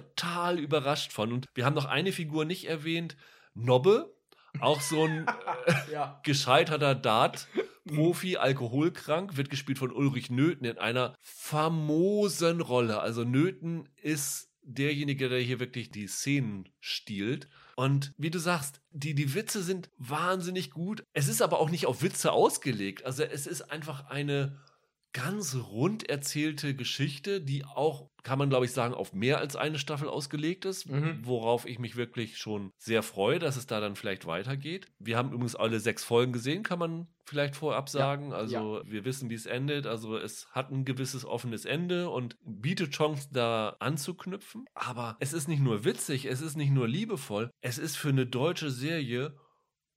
total überrascht von. Und wir haben noch eine Figur nicht erwähnt, Nobbe, auch so ein [LAUGHS] Ja. gescheiterter Dart-Profi, alkoholkrank, wird gespielt von Ulrich Nöthen in einer famosen Rolle. Also Nöthen ist derjenige, der hier wirklich die Szenen stiehlt. Und wie du sagst, die, die Witze sind wahnsinnig gut. Es ist aber auch nicht auf Witze ausgelegt. Also es ist einfach eine ganz rund erzählte Geschichte, die auch, kann man glaube ich sagen, auf mehr als eine Staffel ausgelegt ist, Mhm. worauf ich mich wirklich schon sehr freue, dass es da dann vielleicht weitergeht. Wir haben übrigens alle sechs Folgen gesehen, kann man vielleicht vorab sagen. also wir wissen, wie es endet. Also es hat ein gewisses offenes Ende und bietet Chancen, da anzuknüpfen. Aber es ist nicht nur witzig, es ist nicht nur liebevoll, es ist für eine deutsche Serie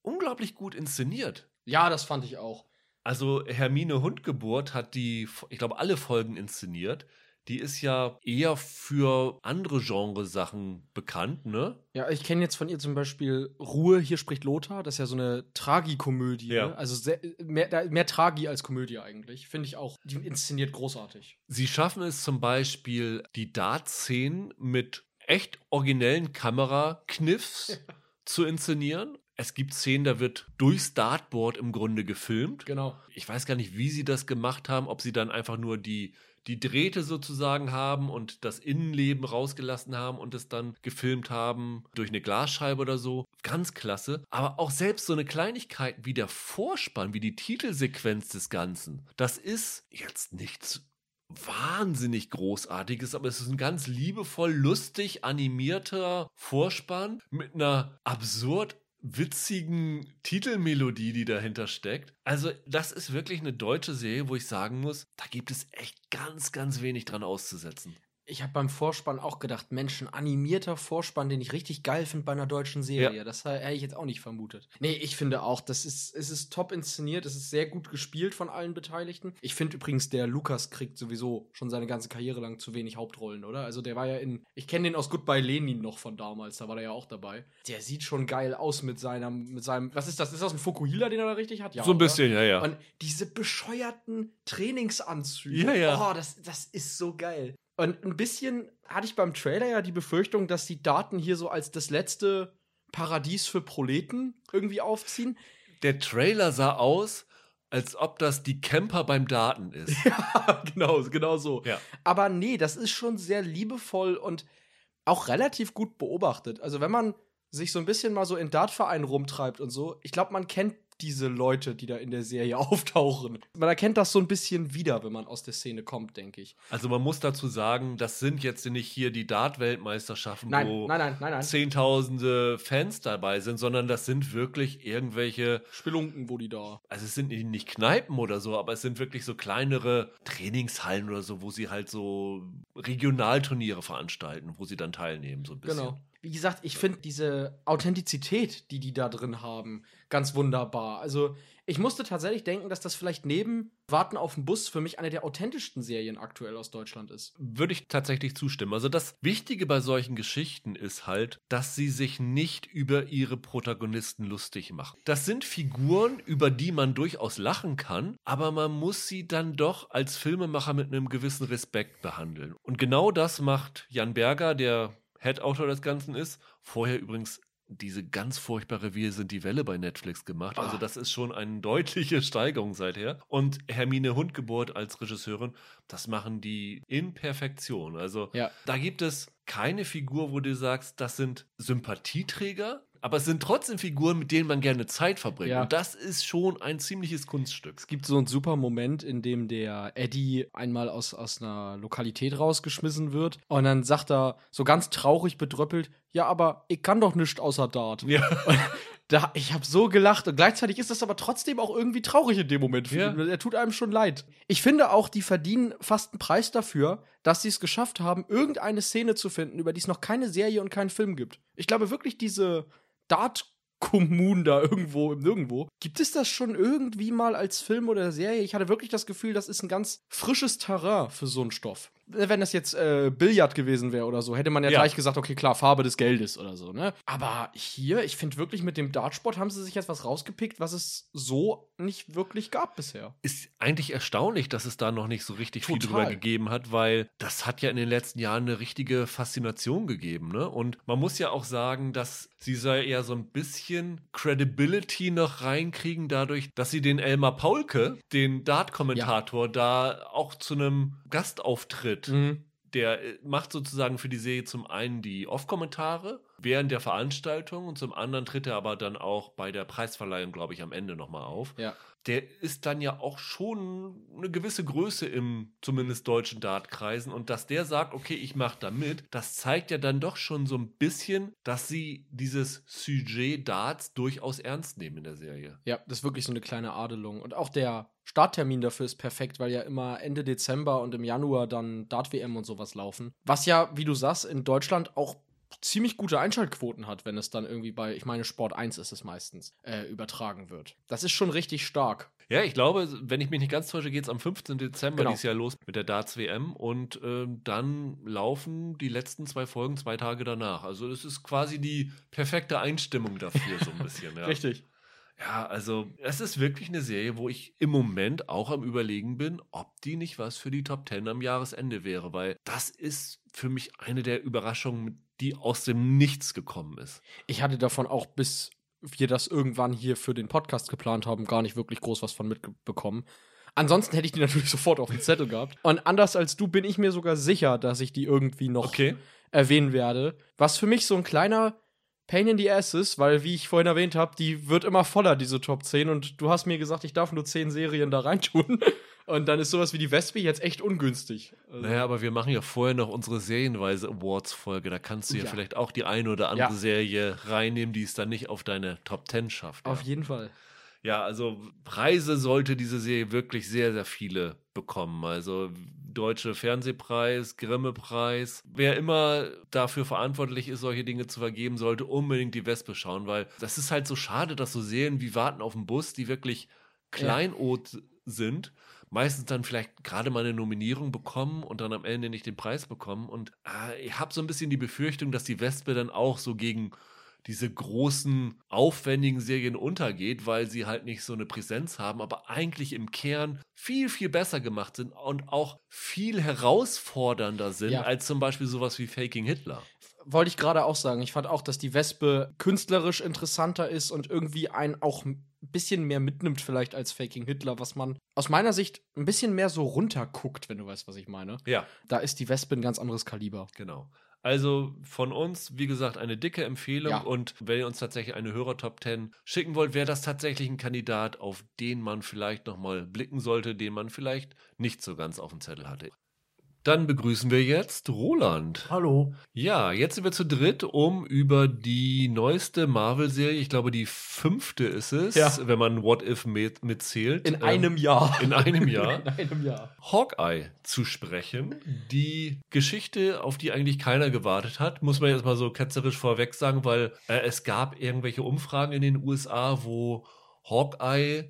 unglaublich gut inszeniert. Ja, das fand ich auch. Also Hermine Hundgeburt hat die, ich glaube, alle Folgen inszeniert. Die ist ja eher für andere Genresachen bekannt, ne? Ja, ich kenne jetzt von ihr zum Beispiel Ruhe, hier spricht Lothar. Das ist ja so eine Tragikomödie. Ja. Ne? Also sehr, mehr, mehr Tragi als Komödie eigentlich. Finde ich auch. Die inszeniert großartig. Sie schaffen es zum Beispiel, die Dart-Szenen mit echt originellen Kamerakniffs [LAUGHS] zu inszenieren. Es gibt Szenen, da wird durchs Dartboard im Grunde gefilmt. Genau. Ich weiß gar nicht, wie sie das gemacht haben, ob sie dann einfach nur die, die Drähte sozusagen haben und das Innenleben rausgelassen haben und es dann gefilmt haben durch eine Glasscheibe oder so. Ganz klasse. Aber auch selbst so eine Kleinigkeit wie der Vorspann, wie die Titelsequenz des Ganzen, das ist jetzt nichts wahnsinnig großartiges, aber es ist ein ganz liebevoll, lustig animierter Vorspann mit einer absurd witzigen Titelmelodie, die dahinter steckt. Also, das ist wirklich eine deutsche Serie, wo ich sagen muss, da gibt es echt ganz, ganz wenig dran auszusetzen. Ich habe beim Vorspann auch gedacht, Mensch, ein animierter Vorspann, den ich richtig geil finde bei einer deutschen Serie. Ja. Das hätte ich jetzt auch nicht vermutet. Nee, ich finde auch, das ist, es ist top inszeniert, es ist sehr gut gespielt von allen Beteiligten. Ich finde übrigens, der Lukas kriegt sowieso schon seine ganze Karriere lang zu wenig Hauptrollen, oder? Also der war ja in, ich kenne den aus Goodbye Lenin noch von damals, da war der ja auch dabei. Der sieht schon geil aus mit seinem, mit seinem, was ist das? Ist das ein Fukuhila, den er da richtig hat? Ja, so ein oder? bisschen, ja, ja. Und diese bescheuerten Trainingsanzüge. Ja, ja. Oh, das, das ist so geil. Und ein bisschen hatte ich beim Trailer ja die Befürchtung, dass die Daten hier so als das letzte Paradies für Proleten irgendwie aufziehen. Der Trailer sah aus, als ob das die Camper beim Daten ist. [LAUGHS] Ja, genau, genau so. Ja. Aber nee, das ist schon sehr liebevoll und auch relativ gut beobachtet. Also wenn man sich so ein bisschen mal so in Dartvereinen rumtreibt und so, ich glaube, man kennt diese Leute, die da in der Serie [LAUGHS] auftauchen. Man erkennt das so ein bisschen wieder, wenn man aus der Szene kommt, denke ich. Also man muss dazu sagen, das sind jetzt nicht hier die Dart-Weltmeisterschaften, Nein, wo nein, nein, nein, nein. Zehntausende Fans dabei sind, sondern das sind wirklich irgendwelche Spelunken, wo die da. also es sind nicht Kneipen oder so, aber es sind wirklich so kleinere Trainingshallen oder so, wo sie halt so Regionalturniere veranstalten, wo sie dann teilnehmen, so ein bisschen. Genau. Wie gesagt, ich finde diese Authentizität, die die da drin haben, ganz wunderbar. Also, ich musste tatsächlich denken, dass das vielleicht neben Warten auf den Bus für mich eine der authentischsten Serien aktuell aus Deutschland ist. Würde ich tatsächlich zustimmen. Also das Wichtige bei solchen Geschichten ist halt, dass sie sich nicht über ihre Protagonisten lustig machen. Das sind Figuren, über die man durchaus lachen kann, aber man muss sie dann doch als Filmemacher mit einem gewissen Respekt behandeln. Und genau das macht Jan Berger, der Head-Autor des Ganzen ist. Vorher übrigens diese ganz furchtbare Wir sind die Welle bei Netflix gemacht. Also Ah. das ist schon eine deutliche [LAUGHS] Steigerung seither. Und Hermine Hundgeburt als Regisseurin, das machen die in Perfektion. Also Ja. da gibt es keine Figur, wo du sagst, das sind Sympathieträger, aber es sind trotzdem Figuren, mit denen man gerne Zeit verbringt. Ja. Und das ist schon ein ziemliches Kunststück. Es gibt so einen super Moment, in dem der Eddie einmal aus, aus einer Lokalität rausgeschmissen wird. Und dann sagt er so ganz traurig bedröppelt: ja, aber ich kann doch nichts außer Dart. Ja. [LAUGHS] Da, ich habe so gelacht und gleichzeitig ist das aber trotzdem auch irgendwie traurig in dem Moment. Ja. Er tut einem schon leid. Ich finde auch, die verdienen fast einen Preis dafür, dass sie es geschafft haben, irgendeine Szene zu finden, über die es noch keine Serie und keinen Film gibt. Ich glaube wirklich, diese Dart Kommunen da irgendwo im Nirgendwo. Gibt es das schon irgendwie mal als Film oder Serie? Ich hatte wirklich das Gefühl, das ist ein ganz frisches Terrain für so einen Stoff. Wenn das jetzt äh, Billard gewesen wäre oder so, hätte man ja, Ja. gleich gesagt, okay, klar, Farbe des Geldes oder so, ne? Aber hier, ich finde wirklich, mit dem Dartsport haben sie sich jetzt was rausgepickt, was es so nicht wirklich gab bisher. Ist eigentlich erstaunlich, dass es da noch nicht so richtig viel Total. drüber gegeben hat, weil das hat ja in den letzten Jahren eine richtige Faszination gegeben, ne? Und man muss ja auch sagen, dass sie sei eher so ein bisschen Credibility noch reinkriegen, dadurch, dass sie den Elmar Paulke, den Dart-Kommentator, da auch zu einem Gastauftritt der äh, macht sozusagen für die Serie zum einen die Off-Kommentare während der Veranstaltung und zum anderen tritt er aber dann auch bei der Preisverleihung, glaube ich, am Ende nochmal auf. Ja. Der ist dann ja auch schon eine gewisse Größe im zumindest deutschen Dartkreisen und dass der sagt, okay, ich mache da mit, das zeigt ja dann doch schon so ein bisschen, dass sie dieses Sujet Darts durchaus ernst nehmen in der Serie. Ja, das ist wirklich so eine kleine Adelung. Und auch der Starttermin dafür ist perfekt, weil ja immer Ende Dezember und im Januar dann Dart-WM und sowas laufen. Was ja, wie du sagst, in Deutschland auch ziemlich gute Einschaltquoten hat, wenn es dann irgendwie bei, ich meine, Sport 1 ist es meistens, äh, übertragen wird. Das ist schon richtig stark. Ja, ich glaube, wenn ich mich nicht ganz täusche, geht es am 15. Dezember Genau. dieses Jahr los mit der Darts WM und ähm, dann laufen die letzten zwei Folgen zwei Tage danach. Also es ist quasi die perfekte Einstimmung dafür, so ein bisschen. [LAUGHS] Ja. Richtig. Ja, also es ist wirklich eine Serie, wo ich im Moment auch am Überlegen bin, ob die nicht was für die Top 10 am Jahresende wäre, weil das ist für mich eine der Überraschungen, die aus dem Nichts gekommen ist. Ich hatte davon auch bis wir das irgendwann hier für den Podcast geplant haben, gar nicht wirklich groß was von mitbekommen. Ansonsten hätte ich die [LAUGHS] natürlich sofort auf dem Zettel gehabt. Und anders als du bin ich mir sogar sicher, dass ich die irgendwie noch Okay. erwähnen werde. Was für mich so ein kleiner Pain in the Ass ist, weil, wie ich vorhin erwähnt habe, die wird immer voller, diese Top 10. Und du hast mir gesagt, ich darf nur 10 Serien da reintun. [LAUGHS] Und dann ist sowas wie die Wespe jetzt echt ungünstig. Also, Naja, aber wir machen ja vorher noch unsere serienweise Awards-Folge. Da kannst du ja, Ja. vielleicht auch die eine oder andere Ja. Serie reinnehmen, die es dann nicht auf deine Top 10 schafft. Auf Ja. jeden Fall. ja, also Preise sollte diese Serie wirklich sehr, sehr viele bekommen. Also Deutsche Fernsehpreis, Grimme-Preis. Wer immer dafür verantwortlich ist, solche Dinge zu vergeben, sollte unbedingt die Wespe schauen, weil das ist halt so schade, dass so Serien wie Warten auf den Bus, die wirklich Kleinod sind, meistens dann vielleicht gerade mal eine Nominierung bekommen und dann am Ende nicht den Preis bekommen. Und äh, ich habe so ein bisschen die Befürchtung, dass die Wespe dann auch so gegen diese großen, aufwendigen Serien untergeht, weil sie halt nicht so eine Präsenz haben, aber eigentlich im Kern viel, viel besser gemacht sind und auch viel herausfordernder sind Ja. als zum Beispiel sowas wie Faking Hitler. Wollte ich gerade auch sagen. Ich fand auch, dass die Wespe künstlerisch interessanter ist und irgendwie einen auch ein bisschen mehr mitnimmt, vielleicht als Faking Hitler, was man aus meiner Sicht ein bisschen mehr so runterguckt, wenn du weißt, was ich meine. Ja, Da ist die Wespe ein ganz anderes Kaliber. Genau. Also von uns, wie gesagt, eine dicke Empfehlung. Ja. Und wenn ihr uns tatsächlich eine Hörer-Top 10 schicken wollt, wäre das tatsächlich ein Kandidat, auf den man vielleicht nochmal blicken sollte, den man vielleicht nicht so ganz auf dem Zettel hatte. Dann begrüßen wir jetzt Roland. Hallo. Ja, jetzt sind wir zu dritt, um über die neueste Marvel-Serie, ich glaube die fünfte ist es, Ja. wenn man What If mit, mitzählt. In ähm, einem Jahr. In einem [LAUGHS] Jahr. In einem Jahr. Hawkeye zu sprechen. Die Geschichte, auf die eigentlich keiner gewartet hat, muss man jetzt mal so ketzerisch vorweg sagen, weil äh, es gab irgendwelche Umfragen in den USA, wo Hawkeye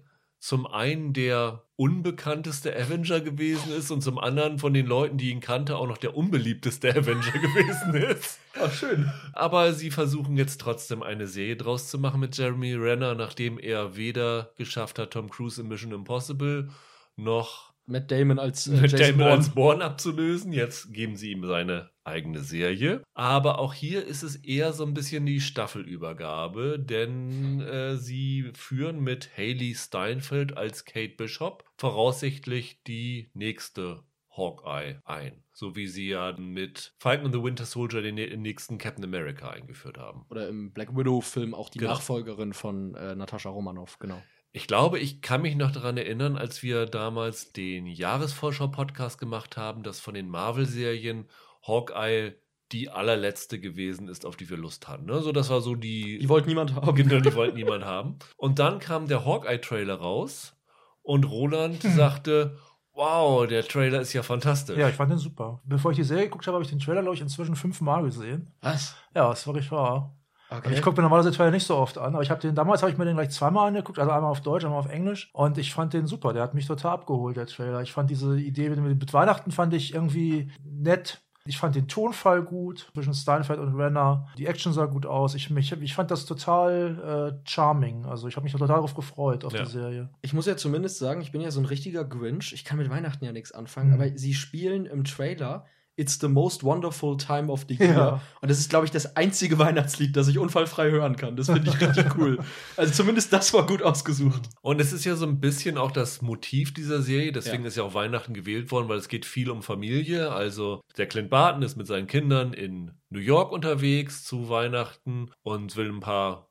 zum einen der unbekannteste Avenger gewesen ist und zum anderen von den Leuten, die ihn kannte, auch noch der unbeliebteste [LAUGHS] Avenger gewesen ist. Oh, schön. Aber sie versuchen jetzt trotzdem eine Serie draus zu machen mit Jeremy Renner, nachdem er weder geschafft hat, Tom Cruise in Mission Impossible noch Matt Damon als äh, mit Jason Damon Bourne. als Bourne abzulösen. Jetzt geben sie ihm seine eigene Serie. Aber auch hier ist es eher so ein bisschen die Staffelübergabe, denn äh, sie führen mit Haley Steinfeld als Kate Bishop voraussichtlich die nächste Hawkeye ein. So wie sie ja mit Falcon and the Winter Soldier den nä- nächsten Captain America eingeführt haben. Oder im Black Widow-Film auch die Genau. Nachfolgerin von äh, Natascha Romanoff, genau. Ich glaube, ich kann mich noch daran erinnern, als wir damals den Jahresvorschau-Podcast gemacht haben, dass von den Marvel-Serien Hawkeye die allerletzte gewesen ist, auf die wir Lust hatten. Ne? So, das war so die. Die wollte niemand haben. Genau, die wollten niemand haben. Und dann kam der Hawkeye-Trailer raus und Roland Hm. sagte: Wow, der Trailer ist ja fantastisch. Ja, ich fand den super. Bevor ich die Serie geguckt habe, habe ich den Trailer, glaube ich, inzwischen fünfmal gesehen. Was? Ja, das ist wirklich wahr. Okay. Ich gucke mir normalerweise Trailer nicht so oft an, aber ich habe den damals habe ich mir den gleich zweimal angeguckt, also einmal auf Deutsch, einmal auf Englisch und ich fand den super. Der hat mich total abgeholt, der Trailer. Ich fand diese Idee mit, mit Weihnachten fand ich irgendwie nett. Ich fand den Tonfall gut zwischen Steinfeld und Renner. Die Action sah gut aus. Ich, mich, ich fand das total äh, charming. Also ich habe mich total darauf gefreut auf Ja. die Serie. Ich muss ja zumindest sagen, ich bin ja so ein richtiger Grinch. Ich kann mit Weihnachten ja nichts anfangen, Mhm. aber sie spielen im Trailer It's the most wonderful time of the year. Ja. Und das ist, glaube ich, das einzige Weihnachtslied, das ich unfallfrei hören kann. Das finde ich richtig cool. [LAUGHS] Also zumindest das war gut ausgesucht. Und es ist ja so ein bisschen auch das Motiv dieser Serie, deswegen Ja. ist ja auch Weihnachten gewählt worden, weil es geht viel um Familie. Also der Clint Barton ist mit seinen Kindern in New York unterwegs zu Weihnachten und will ein paar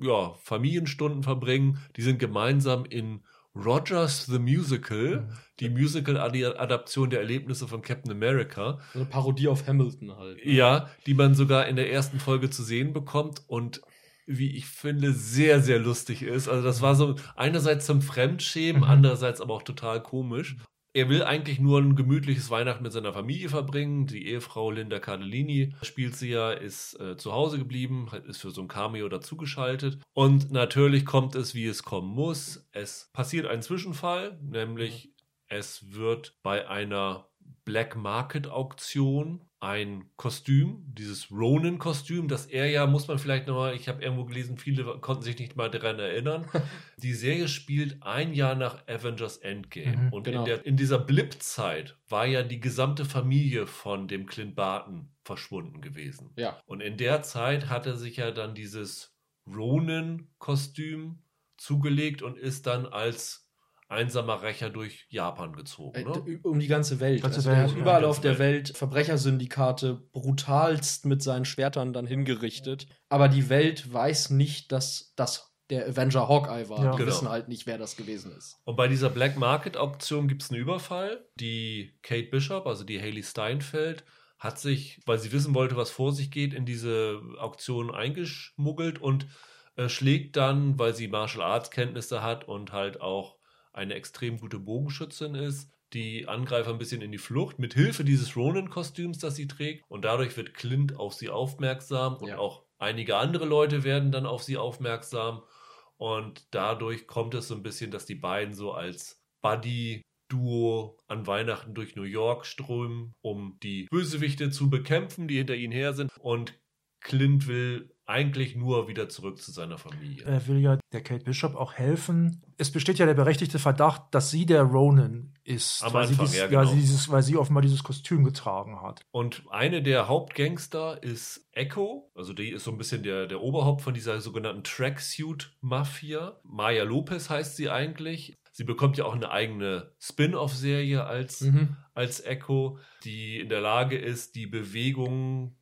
ja, Familienstunden verbringen. Die sind gemeinsam in Rogers the Musical, die Musical-Adaption der Erlebnisse von Captain America. Eine Parodie auf Hamilton halt. Ja, die man sogar in der ersten Folge zu sehen bekommt und wie ich finde, sehr, sehr lustig ist. Also das war so einerseits zum Fremdschämen, Mhm. andererseits aber auch total komisch. Er will eigentlich nur ein gemütliches Weihnachten mit seiner Familie verbringen. Die Ehefrau Linda Cardellini spielt sie ja, ist äh, zu Hause geblieben, ist für so ein Cameo dazugeschaltet. Und natürlich kommt es, wie es kommen muss. Es passiert ein Zwischenfall, nämlich es wird bei einer Black Market Auktion ein Kostüm, dieses Ronin-Kostüm, das er ja, muss man vielleicht nochmal, ich habe irgendwo gelesen, viele konnten sich nicht mal daran erinnern. [LAUGHS] Die Serie spielt ein Jahr nach Avengers Endgame. Mhm, und genau. in, der, in dieser Blip-Zeit war ja die gesamte Familie von dem Clint Barton verschwunden gewesen. Ja. Und in der Zeit hat er sich ja dann dieses Ronin-Kostüm zugelegt und ist dann als einsamer Rächer durch Japan gezogen. Äh, Ne? Um die ganze Welt. Ganze also Welt, er hat ja. überall Ganze auf der Welt. Welt Verbrechersyndikate brutalst mit seinen Schwertern dann hingerichtet. Aber die Welt weiß nicht, dass das der Avenger Hawkeye war. Ja. Die Genau. wissen halt nicht, wer das gewesen ist. Und bei dieser Black Market Auktion gibt es einen Überfall. Die Kate Bishop, also die Haley Steinfeld, hat sich, weil sie wissen wollte, was vor sich geht, in diese Auktion eingeschmuggelt und äh, schlägt dann, weil sie Martial Arts Kenntnisse hat und halt auch eine extrem gute Bogenschützin ist, die Angreifer ein bisschen in die Flucht mit Hilfe dieses Ronin-Kostüms, das sie trägt. Und dadurch wird Clint auf sie aufmerksam und Ja. auch einige andere Leute werden dann auf sie aufmerksam. Und dadurch kommt es so ein bisschen, dass die beiden so als Buddy-Duo an Weihnachten durch New York strömen, um die Bösewichte zu bekämpfen, die hinter ihnen her sind. Und Clint will eigentlich nur wieder zurück zu seiner Familie. Er will ja der Kate Bishop auch helfen. Es besteht ja der berechtigte Verdacht, dass sie der Ronin ist, Am weil, sie Anfang, dieses, ja, ja, genau. sie dieses, weil sie offenbar dieses Kostüm getragen hat. Und eine der Hauptgangster ist Echo. Also die ist so ein bisschen der, der Oberhaupt von dieser sogenannten Tracksuit-Mafia. Maya Lopez heißt sie eigentlich. Sie bekommt ja auch eine eigene Spin-off-Serie als, Mhm. als Echo, die in der Lage ist, die Bewegungen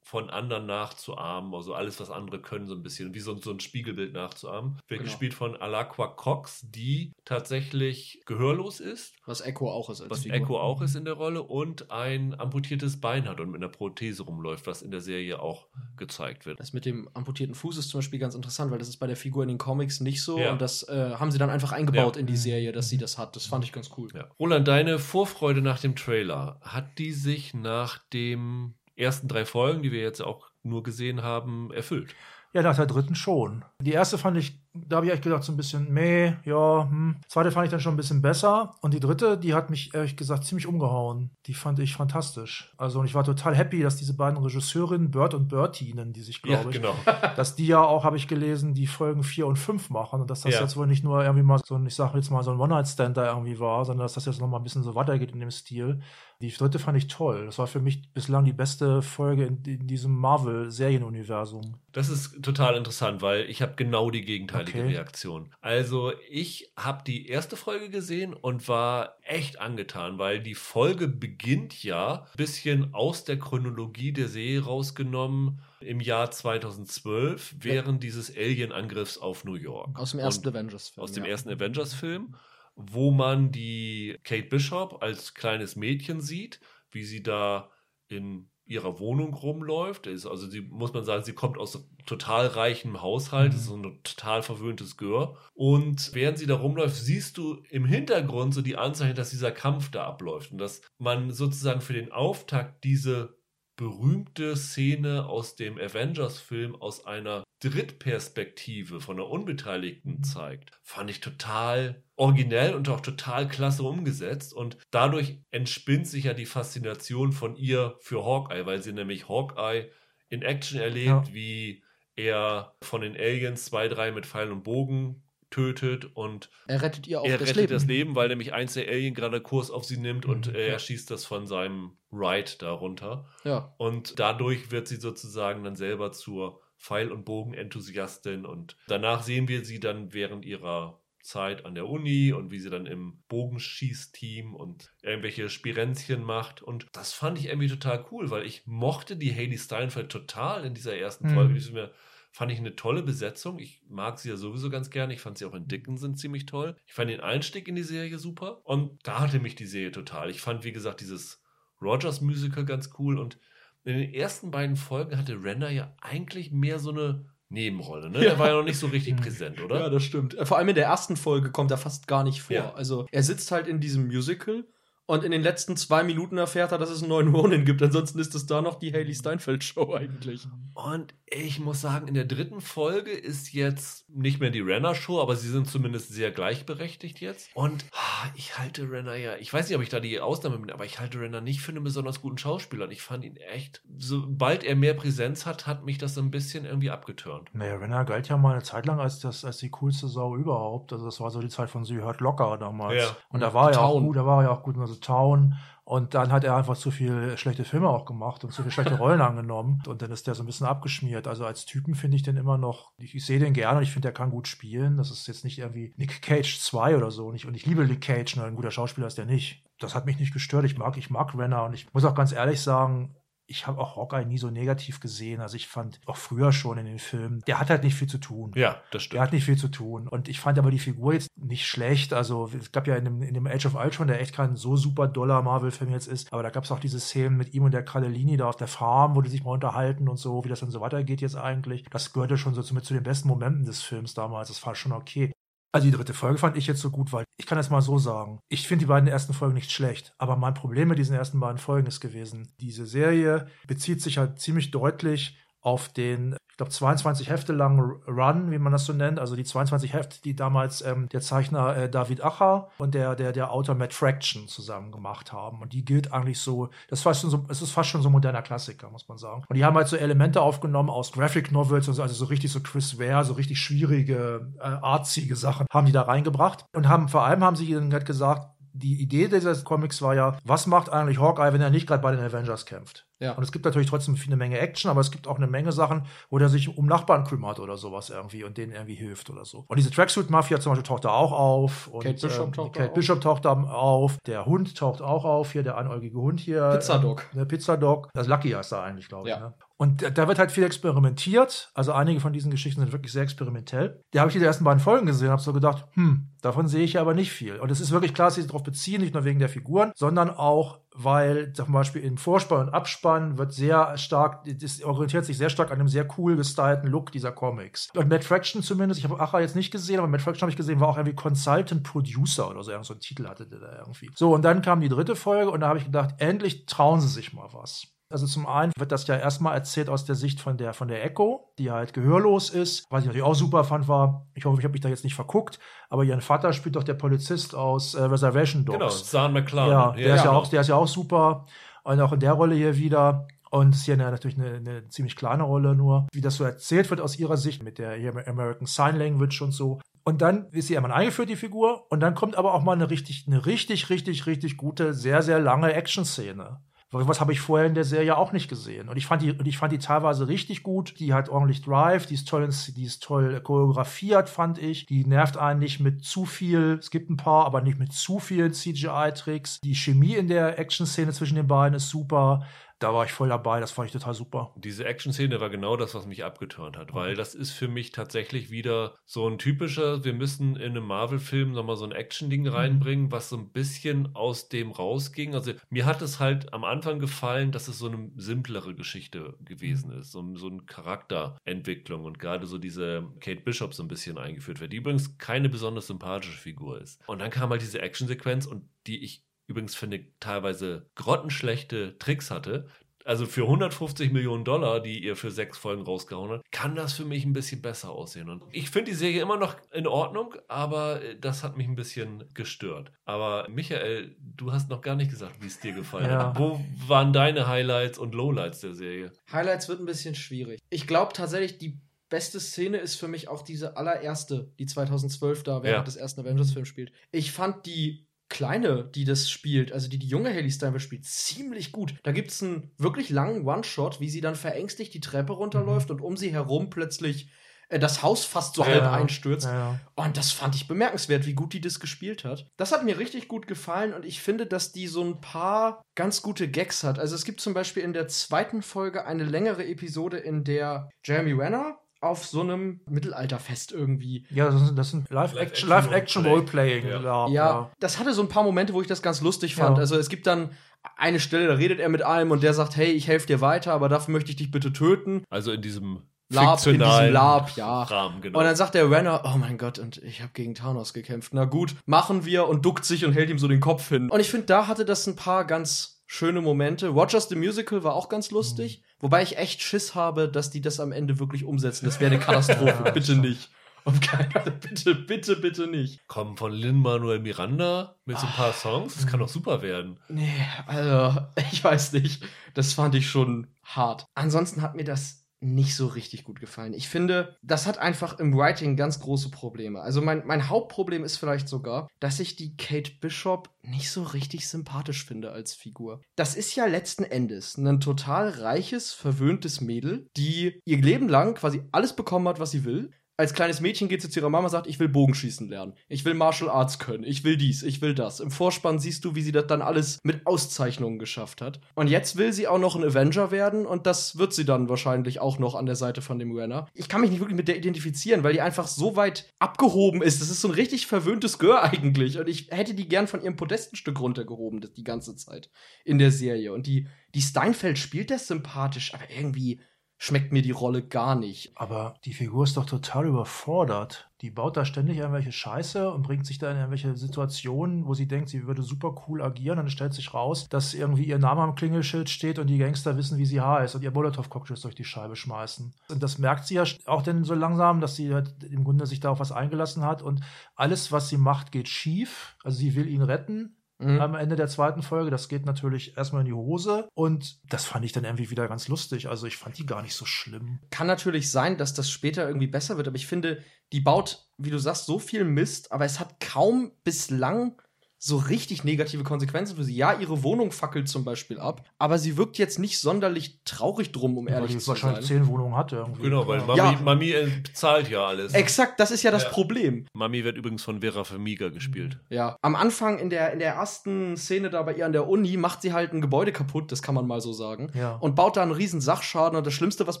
von anderen nachzuahmen, also alles, was andere können, so ein bisschen, wie so, so ein Spiegelbild nachzuahmen. Wird Genau. gespielt von Alakwa Cox, die tatsächlich gehörlos ist, Was Echo auch ist. Als was Figur. Echo auch ist in der Rolle, und ein amputiertes Bein hat und mit einer Prothese rumläuft, was in der Serie auch gezeigt wird. Das mit dem amputierten Fuß ist zum Beispiel ganz interessant, weil das ist bei der Figur in den Comics nicht so. Ja. Und das äh, haben sie dann einfach eingebaut Ja. in die Serie, dass sie das hat. Das fand ich ganz cool. Ja. Roland, deine Vorfreude nach dem Trailer, hat die sich nach den ersten drei Folgen, die wir jetzt auch nur gesehen haben, erfüllt? Ja, nach der dritten schon. Die erste fand ich, da habe ich echt gedacht, so ein bisschen, meh, ja, hm. Zweite fand ich dann schon ein bisschen besser. Und die dritte, die hat mich ehrlich gesagt ziemlich umgehauen. Die fand ich fantastisch. Also, und ich war total happy, dass diese beiden Regisseurinnen, Bert und Bertie nennen die sich, glaube ich, genau. [LAUGHS] dass die ja auch, habe ich gelesen, die Folgen 4 und 5 machen und dass das Ja. jetzt wohl nicht nur irgendwie mal so ein, ich sage jetzt mal so ein One-Night-Stand da irgendwie war, sondern dass das jetzt noch mal ein bisschen so weitergeht in dem Stil. Die dritte fand ich toll. Das war für mich bislang die beste Folge in, in diesem Marvel-Serienuniversum. Das ist total interessant, weil ich habe genau die gegenteilige Okay. Reaktion. Also ich habe die erste Folge gesehen und war echt angetan, weil die Folge beginnt ja ein bisschen aus der Chronologie der Serie rausgenommen im Jahr 2012 während dieses Alien-Angriffs auf New York. Aus dem ersten Avengers-Film. aus dem ja. ersten Avengers-Film, wo man die Kate Bishop als kleines Mädchen sieht, wie sie da in ihrer Wohnung rumläuft. Ist, also sie muss man sagen, sie kommt aus total reichem Haushalt, mhm. ist so ein total verwöhntes Gör. Und während sie da rumläuft, siehst du im Hintergrund so die Anzeichen, dass dieser Kampf da abläuft und dass man sozusagen für den Auftakt diese berühmte Szene aus dem Avengers-Film aus einer Drittperspektive von der Unbeteiligten zeigt, fand ich total originell und auch total klasse umgesetzt. Und dadurch entspinnt sich ja die Faszination von ihr für Hawkeye, weil sie nämlich Hawkeye in Action erlebt, ja. wie er von den Aliens zwei, drei mit Pfeil und Bogen tötet und er rettet ihr auch er das rettet Leben. das Leben, weil nämlich eins der Alien gerade Kurs auf sie nimmt mhm, und er schießt das von seinem Ride darunter. Ja. Und dadurch wird sie sozusagen dann selber zur Pfeil- und Bogen-Enthusiastin und danach sehen wir sie dann während ihrer Zeit an der Uni und wie sie dann im Bogenschießteam und irgendwelche Spirenzchen macht. Und das fand ich irgendwie total cool, weil ich mochte die Haley Steinfeld total in dieser ersten Folge. Mhm. Die mir Fand ich eine tolle Besetzung. Ich mag sie ja sowieso ganz gerne. Ich fand sie auch in Dickinson ziemlich toll. Ich fand den Einstieg in die Serie super. Und da hatte mich die Serie total. Ich fand, wie gesagt, dieses Rogers-Musical ganz cool. Und in den ersten beiden Folgen hatte Renner ja eigentlich mehr so eine Nebenrolle, ne? Ja. Er war ja noch nicht so richtig präsent, oder? Ja, das stimmt. Vor allem in der ersten Folge kommt er fast gar nicht vor. Ja. Also er sitzt halt in diesem Musical und in den letzten zwei Minuten erfährt er, dass es einen neuen Ronin gibt. Ansonsten ist es da noch die Haley Steinfeld Show eigentlich. Und ich muss sagen, in der dritten Folge ist jetzt nicht mehr die Renner Show, aber sie sind zumindest sehr gleichberechtigt jetzt. Und ah, ich halte Renner ja, ich weiß nicht, ob ich da die Ausnahme bin, aber ich halte Renner nicht für einen besonders guten Schauspieler. Und ich fand ihn echt, sobald er mehr Präsenz hat, hat mich das so ein bisschen irgendwie abgeturnt. Naja, Renner galt ja mal eine Zeit lang als, das, als die coolste Sau überhaupt. Also das war so die Zeit von Sie hört locker damals. Ja. Und da war er ja auch gut, da war er ja auch gut. Also Town. Und dann hat er einfach zu viel schlechte Filme auch gemacht und zu viele schlechte [LAUGHS] Rollen angenommen. Und dann ist der so ein bisschen abgeschmiert. Also als Typen finde ich den immer noch, ich, ich sehe den gerne und ich finde, der kann gut spielen. Das ist jetzt nicht irgendwie Nick Cage 2 oder so. Und ich, und ich liebe Nick Cage, nur ein guter Schauspieler ist der nicht. Das hat mich nicht gestört. Ich mag, ich mag Renner und ich muss auch ganz ehrlich sagen, ich habe auch Hawkeye nie so negativ gesehen. Also ich fand auch früher schon in den Filmen, der hat halt nicht viel zu tun. Ja, das stimmt. Der hat nicht viel zu tun. Und ich fand aber die Figur jetzt nicht schlecht. Also es gab ja in dem, in dem Age of Ultron, der echt kein so super doller Marvel-Film jetzt ist, aber da gab es auch diese Szenen mit ihm und der Krallelini da auf der Farm, wo die sich mal unterhalten und so, wie das dann so weitergeht jetzt eigentlich. Das gehörte schon so mit zu den besten Momenten des Films damals. Das war schon okay. Also die dritte Folge fand ich jetzt so gut, weil ich kann es mal so sagen. Ich finde die beiden ersten Folgen nicht schlecht, aber mein Problem mit diesen ersten beiden Folgen ist gewesen, diese Serie bezieht sich halt ziemlich deutlich auf den ich glaube, 22 Hefte lang Run, wie man das so nennt. Also die 22 Hefte, die damals ähm, der Zeichner äh, David Acher und der, der, der Autor Matt Fraction zusammen gemacht haben. Und die gilt eigentlich so, das ist fast schon so, es ist fast schon so ein moderner Klassiker, muss man sagen. Und die haben halt so Elemente aufgenommen aus Graphic Novels, also so richtig so Chris Ware, so richtig schwierige, äh, artsige Sachen haben die da reingebracht. Und haben, vor allem haben sie dann halt gesagt, die Idee dieses Comics war ja, was macht eigentlich Hawkeye, wenn er nicht gerade bei den Avengers kämpft? Ja. Und es gibt natürlich trotzdem eine Menge Action, aber es gibt auch eine Menge Sachen, wo der sich um Nachbarn kümmert oder sowas irgendwie und denen irgendwie hilft oder so. Und diese Tracksuit Mafia zum Beispiel taucht da auch auf. Und, Kate Bishop, ähm, taucht, Kate Bishop taucht da auf. Der Hund taucht auch auf. Hier der einäugige Hund hier. Pizzadog. Ähm, der Pizzadog. Das Lucky heißt da eigentlich, glaube ich. Ja. Ne? Und da wird halt viel experimentiert. Also einige von diesen Geschichten sind wirklich sehr experimentell. Die habe ich die ersten beiden Folgen gesehen und habe so gedacht, hm, davon sehe ich ja aber nicht viel. Und es ist wirklich klar, dass sie sich darauf beziehen, nicht nur wegen der Figuren, sondern auch, weil zum Beispiel im Vorspann und Abspann wird sehr stark, das orientiert sich sehr stark an einem sehr cool gestylten Look dieser Comics. Und Matt Fraction zumindest, ich habe Acha jetzt nicht gesehen, aber Matt Fraction habe ich gesehen, war auch irgendwie Consultant Producer oder so, so einen Titel hatte der da irgendwie. So, und dann kam die dritte Folge und da habe ich gedacht, endlich trauen sie sich mal was. Also zum einen wird das ja erstmal erzählt aus der Sicht von der, von der Echo, die halt gehörlos ist. Was ich natürlich auch super fand, war, ich hoffe, ich habe mich da jetzt nicht verguckt, aber ihren Vater spielt doch der Polizist aus äh, Reservation Dogs. Genau, Zahn McClaren. Ja, der, ja, ist ja genau. auch, der ist ja auch super. Und auch in der Rolle hier wieder. Und ist hier natürlich eine, eine ziemlich kleine Rolle nur, wie das so erzählt wird aus ihrer Sicht mit der American Sign Language und so. Und dann ist sie einmal eingeführt, die Figur. Und dann kommt aber auch mal eine richtig, eine richtig, richtig, richtig gute, sehr, sehr lange Action-Szene. Was habe ich vorher in der Serie auch nicht gesehen. Und ich fand die, und ich fand die teilweise richtig gut. Die hat ordentlich Drive, die ist toll, die ist toll choreografiert, fand ich. Die nervt einen nicht mit zu viel. Es gibt ein paar, aber nicht mit zu vielen CGI-Tricks. Die Chemie in der Action-Szene zwischen den beiden ist super. Da war ich voll dabei. Das fand ich total super. Diese Action-Szene war genau das, was mich abgeturnt hat, weil das ist für mich tatsächlich wieder so ein typischer, wir müssen in einem Marvel-Film nochmal so ein Action-Ding reinbringen, was so ein bisschen aus dem rausging. Also mir hat es halt am Anfang gefallen, dass es so eine simplere Geschichte gewesen ist, so, so eine Charakterentwicklung und gerade so diese Kate Bishop so ein bisschen eingeführt wird, die übrigens keine besonders sympathische Figur ist. Und dann kam halt diese Action-Sequenz und die ich übrigens finde teilweise grottenschlechte Tricks hatte. Also für 150 Millionen Dollar, die ihr für sechs Folgen rausgehauen habt, kann das für mich ein bisschen besser aussehen. Und ich finde die Serie immer noch in Ordnung, aber äh, das hat mich ein bisschen gestört. Aber Michael, du hast noch gar nicht gesagt, wie es dir gefallen Ja. hat. Wo waren deine Highlights und Lowlights der Serie? Highlights wird ein bisschen schwierig. Ich glaube tatsächlich, die beste Szene ist für mich auch diese allererste, die 2012 da während Ja. des ersten Avengers-Films spielt. Ich fand die Kleine, die das spielt, also die die junge Haley Steinfeld spielt, ziemlich gut. Da gibt es einen wirklich langen One-Shot, wie sie dann verängstigt die Treppe runterläuft und um sie herum plötzlich äh, das Haus fast so Ja, halb einstürzt. Ja. Und das fand ich bemerkenswert, wie gut die das gespielt hat. Das hat mir richtig gut gefallen und ich finde, dass die so ein paar ganz gute Gags hat. Also es gibt zum Beispiel in der zweiten Folge eine längere Episode, in der Jeremy Renner auf so einem Mittelalterfest irgendwie. Ja, das sind, das sind Live-Action Live-Action Live-Action Roleplay. Roleplaying. Ja. Ja. Ja, das hatte so ein paar Momente, wo ich das ganz lustig fand. Ja. Also es gibt dann eine Stelle, da redet er mit einem und der sagt, hey, ich helfe dir weiter, aber dafür möchte ich dich bitte töten. Also in diesem Lab, in fiktionalen diesem Lab, ja. Rahmen, genau. Und dann sagt der Renner, oh mein Gott, und ich habe gegen Thanos gekämpft. Na gut, machen wir und duckt sich und hält ihm so den Kopf hin. Und ich finde, da hatte das ein paar ganz schöne Momente. Rogers the Musical war auch ganz lustig, wobei ich echt Schiss habe, dass die das am Ende wirklich umsetzen. Das wäre eine Katastrophe. [LAUGHS] Ja, bitte nicht. Auf keinen Fall. Bitte, bitte, bitte nicht. Kommen von Lin-Manuel Miranda mit so ein paar Songs. Das kann doch super werden. Nee, also, [LAUGHS] ich weiß nicht. Das fand ich schon hart. Ansonsten hat mir das nicht so richtig gut gefallen. Ich finde, das hat einfach im Writing ganz große Probleme. Also mein, mein Hauptproblem ist vielleicht sogar, dass ich die Kate Bishop nicht so richtig sympathisch finde als Figur. Das ist ja letzten Endes ein total reiches, verwöhntes Mädel, die ihr Leben lang quasi alles bekommen hat, was sie will. Als kleines Mädchen geht sie zu ihrer Mama und sagt, ich will Bogenschießen lernen. Ich will Martial Arts können. Ich will dies, ich will das. Im Vorspann siehst du, wie sie das dann alles mit Auszeichnungen geschafft hat. Und jetzt will sie auch noch ein Avenger werden und das wird sie dann wahrscheinlich auch noch an der Seite von dem Renner. Ich kann mich nicht wirklich mit der identifizieren, weil die einfach so weit abgehoben ist. Das ist so ein richtig verwöhntes Gör eigentlich. Und ich hätte die gern von ihrem Podestenstück runtergehoben, das- die ganze Zeit in der Serie. Und die, die Steinfeld spielt das sympathisch, aber irgendwie schmeckt mir die Rolle gar nicht. Aber die Figur ist doch total überfordert. Die baut da ständig irgendwelche Scheiße und bringt sich da in irgendwelche Situationen, wo sie denkt, sie würde super cool agieren. Und dann stellt sich raus, dass irgendwie ihr Name am Klingelschild steht und die Gangster wissen, wie sie heißt und ihr Molotow-Cocktails durch die Scheibe schmeißen. Und das merkt sie ja auch denn so langsam, dass sie halt im Grunde sich da auf was eingelassen hat und alles, was sie macht, geht schief. Also sie will ihn retten, Mhm. am Ende der zweiten Folge. Das geht natürlich erstmal in die Hose. Und das fand ich dann irgendwie wieder ganz lustig. Also ich fand die gar nicht so schlimm. kann natürlich sein, dass das später irgendwie besser wird, aber ich finde, die baut, wie du sagst, so viel Mist, aber es hat kaum bislang so richtig negative Konsequenzen für sie. Ja, ihre Wohnung fackelt zum Beispiel ab, aber sie wirkt jetzt nicht sonderlich traurig drum, um Weil ehrlich zu wahrscheinlich sein. zehn Wohnungen hatte irgendwie. Genau, weil Mami, Ja. Mami äh, bezahlt ja alles. Exakt, das ist ja das Ja. Problem. Mami wird übrigens von Vera Farmiga gespielt. Ja, am Anfang in der, in der ersten Szene da bei ihr an der Uni macht sie halt ein Gebäude kaputt, das kann man mal so sagen. Ja. Und baut da einen riesen Sachschaden und das Schlimmste, was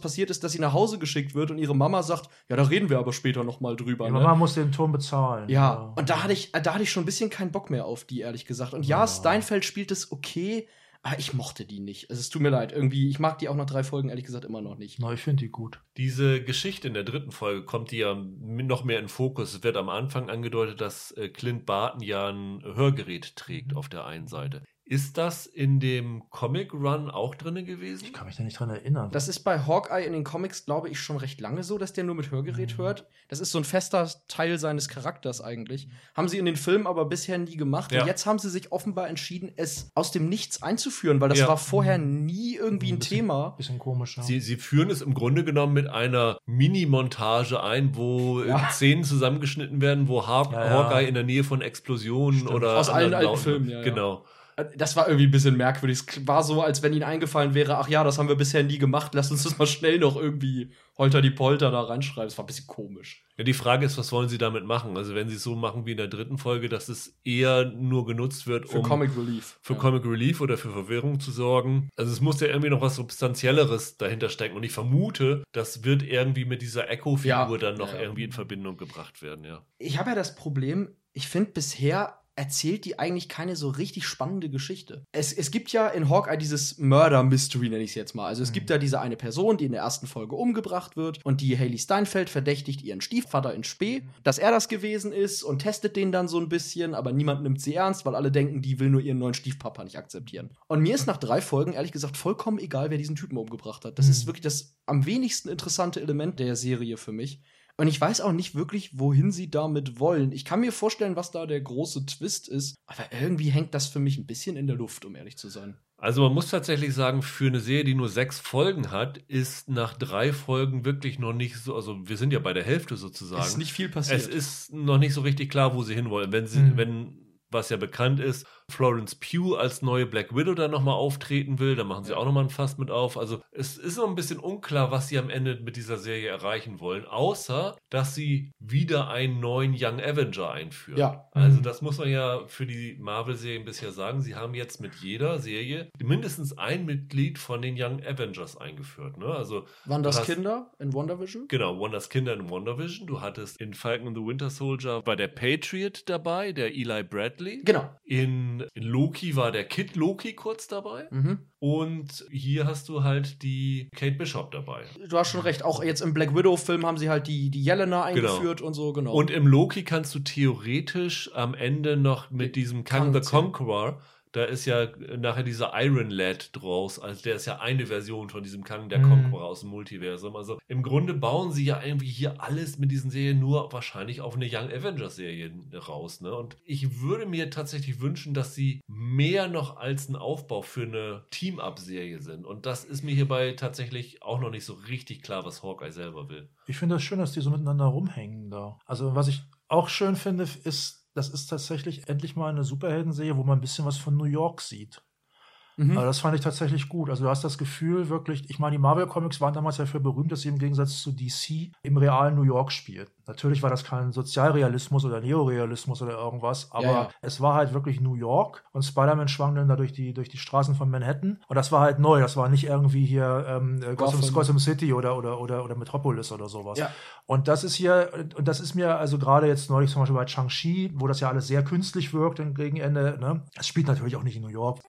passiert ist, dass sie nach Hause geschickt wird und ihre Mama sagt, ja, da reden wir aber später noch mal drüber. Die ne? Mama muss den Turm bezahlen. Ja, und da hatte ich, da hatte ich schon ein bisschen keinen Bock mehr auf die, ehrlich gesagt. Und ja, Ja. Steinfeld spielt es okay, aber ich mochte die nicht. Also, es tut mir leid, irgendwie, ich mag die auch nach drei Folgen, ehrlich gesagt, immer noch nicht. Na, ich finde die gut. Diese Geschichte in der dritten Folge kommt die ja noch mehr in Fokus. Es wird am Anfang angedeutet, dass äh, Clint Barton ja ein Hörgerät trägt auf der einen Seite. Ist das in dem Comic Run auch drinne gewesen? Ich kann mich da nicht dran erinnern. Das ist bei Hawkeye in den Comics, glaube ich, schon recht lange so, dass der nur mit Hörgerät Mhm. hört. Das ist so ein fester Teil seines Charakters eigentlich. Haben sie in den Filmen aber bisher nie gemacht. Ja. Und jetzt haben sie sich offenbar entschieden, es aus dem Nichts einzuführen, weil das Ja. war vorher nie irgendwie ein bisschen- Thema. Bisschen komisch. Ja. Sie, sie führen es im Grunde genommen mit einer Mini-Montage ein, wo Ja. Szenen zusammengeschnitten werden, wo Haw Ja, ja. Hawkeye in der Nähe von Explosionen Stimmt. oder Aus allen anderen alten Filmen, ja, ja. Genau. Das war irgendwie ein bisschen merkwürdig. Es war so, als wenn ihnen eingefallen wäre, ach ja, das haben wir bisher nie gemacht, lass uns das mal schnell noch irgendwie holter die Polter da reinschreiben. Das war ein bisschen komisch. Ja, die Frage ist, was wollen sie damit machen? Also wenn sie es so machen wie in der dritten Folge, dass es eher nur genutzt wird, Für um Comic Relief. für Ja. Comic Relief oder für Verwirrung zu sorgen. Also es muss ja irgendwie noch was Substanzielleres dahinter stecken. Und ich vermute, das wird irgendwie mit dieser Echo-Figur Ja. dann noch irgendwie in Verbindung gebracht werden, ja. Ich habe ja das Problem, ich finde bisher erzählt die eigentlich keine so richtig spannende Geschichte. Es, es gibt ja in Hawkeye dieses Murder-Mystery, nenne ich es jetzt mal. Also es gibt ja diese eine Person, die in der ersten Folge umgebracht wird und die Haley Steinfeld verdächtigt ihren Stiefvater in Spee, dass er das gewesen ist und testet den dann so ein bisschen, aber niemand nimmt sie ernst, weil alle denken, die will nur ihren neuen Stiefpapa nicht akzeptieren. Und mir ist nach drei Folgen ehrlich gesagt vollkommen egal, wer diesen Typen umgebracht hat. Das Mhm. ist wirklich das am wenigsten interessante Element der Serie für mich. Und ich weiß auch nicht wirklich, wohin sie damit wollen. Ich kann mir vorstellen, was da der große Twist ist, aber irgendwie hängt das für mich ein bisschen in der Luft, um ehrlich zu sein. Also man muss tatsächlich sagen, für eine Serie, die nur sechs Folgen hat, ist nach drei Folgen wirklich noch nicht so, also wir sind ja bei der Hälfte sozusagen. Es ist nicht viel passiert. Es ist noch nicht so richtig klar, wo sie hinwollen. Wenn sie, Mhm. wenn, was ja bekannt ist, Florence Pugh als neue Black Widow dann nochmal auftreten will, dann machen sie auch nochmal ein Fass mit auf. Also es ist noch ein bisschen unklar, was sie am Ende mit dieser Serie erreichen wollen, außer, dass sie wieder einen neuen Young Avenger einführen. Ja. Also Mhm. das muss man ja für die Marvel-Serien bisher sagen. Sie haben jetzt mit jeder Serie mindestens ein Mitglied von den Young Avengers eingeführt. Ne? Also Waren das hast- Kinder in WandaVision? Genau, Wonders Kinder in WandaVision. Du hattest in Falcon and the Winter Soldier war der Patriot dabei, der Eli Bradley. Genau. In, in Loki war der Kid Loki kurz dabei. Mhm. Und hier hast du halt die Kate Bishop dabei. Du hast schon recht. Auch jetzt im Black Widow-Film haben sie halt die, die Yelena eingeführt und so, genau. Und im Loki kannst du theoretisch am Ende noch mit diesem Kang the. Conqueror, da ist ja nachher dieser Iron Lad draus, also der ist ja eine Version von diesem Kang der Mhm. Conqueror aus dem Multiversum. Also im Grunde bauen sie ja irgendwie hier alles mit diesen Serien nur wahrscheinlich auf eine Young Avengers Serie raus. Ne? Und ich würde mir tatsächlich wünschen, dass sie mehr noch als ein Aufbau für eine Team-Up-Serie sind. Und das ist mir hierbei tatsächlich auch noch nicht so richtig klar, was Hawkeye selber will. Ich finde das schön, dass die so miteinander rumhängen da. Also was ich auch schön finde, ist, das ist tatsächlich endlich mal eine Superhelden-Serie, wo man ein bisschen was von New York sieht. Mhm. Also das fand ich tatsächlich gut. Also du hast das Gefühl wirklich, ich meine, die Marvel-Comics waren damals dafür berühmt, dass sie im Gegensatz zu DC im realen New York spielten. Natürlich war das kein Sozialrealismus oder Neorealismus oder irgendwas, aber Ja, ja. es war halt wirklich New York und Spider-Man schwang dann da durch die, durch die Straßen von Manhattan und das war halt neu. Das war nicht irgendwie hier ähm, äh, Gotham, Gotham. City oder, oder, oder, oder Metropolis oder sowas. Ja. Und das ist hier, und das ist mir also gerade jetzt neulich zum Beispiel bei Shang-Chi, wo das ja alles sehr künstlich wirkt im Gegenende, ne? Es spielt natürlich auch nicht in New York.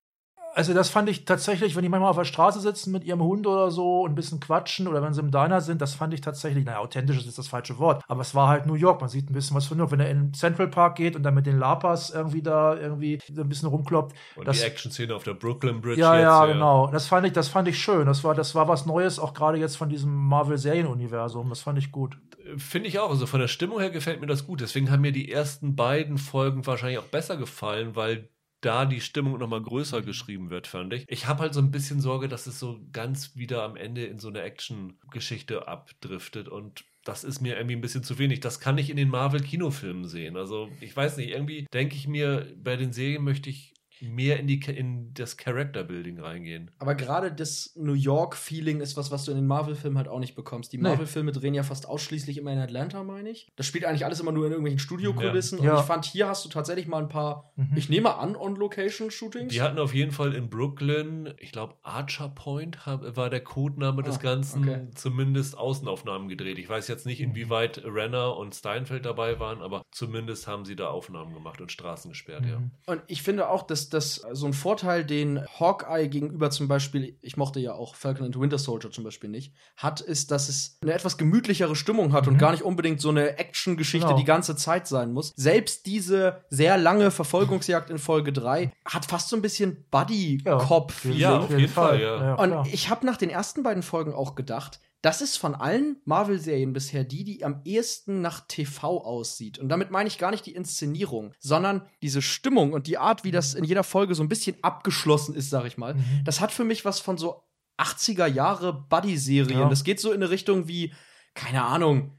Also das fand ich tatsächlich, wenn die manchmal auf der Straße sitzen mit ihrem Hund oder so und ein bisschen quatschen oder wenn sie im Diner sind, das fand ich tatsächlich, naja, authentisch ist das falsche Wort, aber es war halt New York, man sieht ein bisschen was von New York. Wenn er in den Central Park geht und dann mit den Lapas irgendwie da irgendwie so ein bisschen rumkloppt, Und Das- die Action-Szene auf der Brooklyn Bridge ja, jetzt. ja, genau. Das fand ich, das fand ich schön. Das war, das war was Neues, auch gerade jetzt von diesem Marvel-Serienuniversum. Das fand ich gut. Finde ich auch. Also von der Stimmung her gefällt mir das gut. Deswegen haben mir die ersten beiden Folgen wahrscheinlich auch besser gefallen, weil da die Stimmung nochmal größer geschrieben wird, fand ich. Ich habe halt so ein bisschen Sorge, dass es so ganz wieder am Ende in so eine Action-Geschichte abdriftet und das ist mir irgendwie ein bisschen zu wenig. Das kann ich in den Marvel-Kinofilmen sehen. Also ich weiß nicht, irgendwie denke ich mir, bei den Serien möchte ich mehr in, die, in das Character-Building reingehen. Aber gerade das New York-Feeling ist was, was du in den Marvel-Filmen halt auch nicht bekommst. Die. Marvel-Filme drehen ja fast ausschließlich immer in Atlanta, meine ich. Das spielt eigentlich alles immer nur in irgendwelchen Studiokulissen. Ja. Und Ja. ich fand, hier hast du tatsächlich mal ein paar, Mhm. ich nehme an, On-Location-Shootings. Die hatten auf jeden Fall in Brooklyn, ich glaube Archer Point war der Codename des Ah, Ganzen, okay. zumindest Außenaufnahmen gedreht. Ich weiß jetzt nicht, inwieweit Renner und Steinfeld dabei waren, aber zumindest haben sie da Aufnahmen gemacht und Straßen gesperrt, ja. Mhm. Und ich finde auch, dass das so ein Vorteil, den Hawkeye gegenüber zum Beispiel, ich mochte ja auch Falcon and Winter Soldier zum Beispiel nicht, hat, ist, dass es eine etwas gemütlichere Stimmung hat und Mhm. gar nicht unbedingt so eine Action-Geschichte Genau. die ganze Zeit sein muss. Selbst diese sehr lange Verfolgungsjagd in Folge 3 hat fast so ein bisschen Buddy-Cop-Feeling. Ja, auf jeden Fall, ja. Und ich habe nach den ersten beiden Folgen auch gedacht, das ist von allen Marvel-Serien bisher die, die am ehesten nach TV aussieht. Und damit meine ich gar nicht die Inszenierung, sondern diese Stimmung und die Art, wie das in jeder Folge so ein bisschen abgeschlossen ist, sag ich mal. Mhm. Das hat für mich was von so 80er Jahre Buddy-Serien. Ja. Das geht so in eine Richtung wie, keine Ahnung,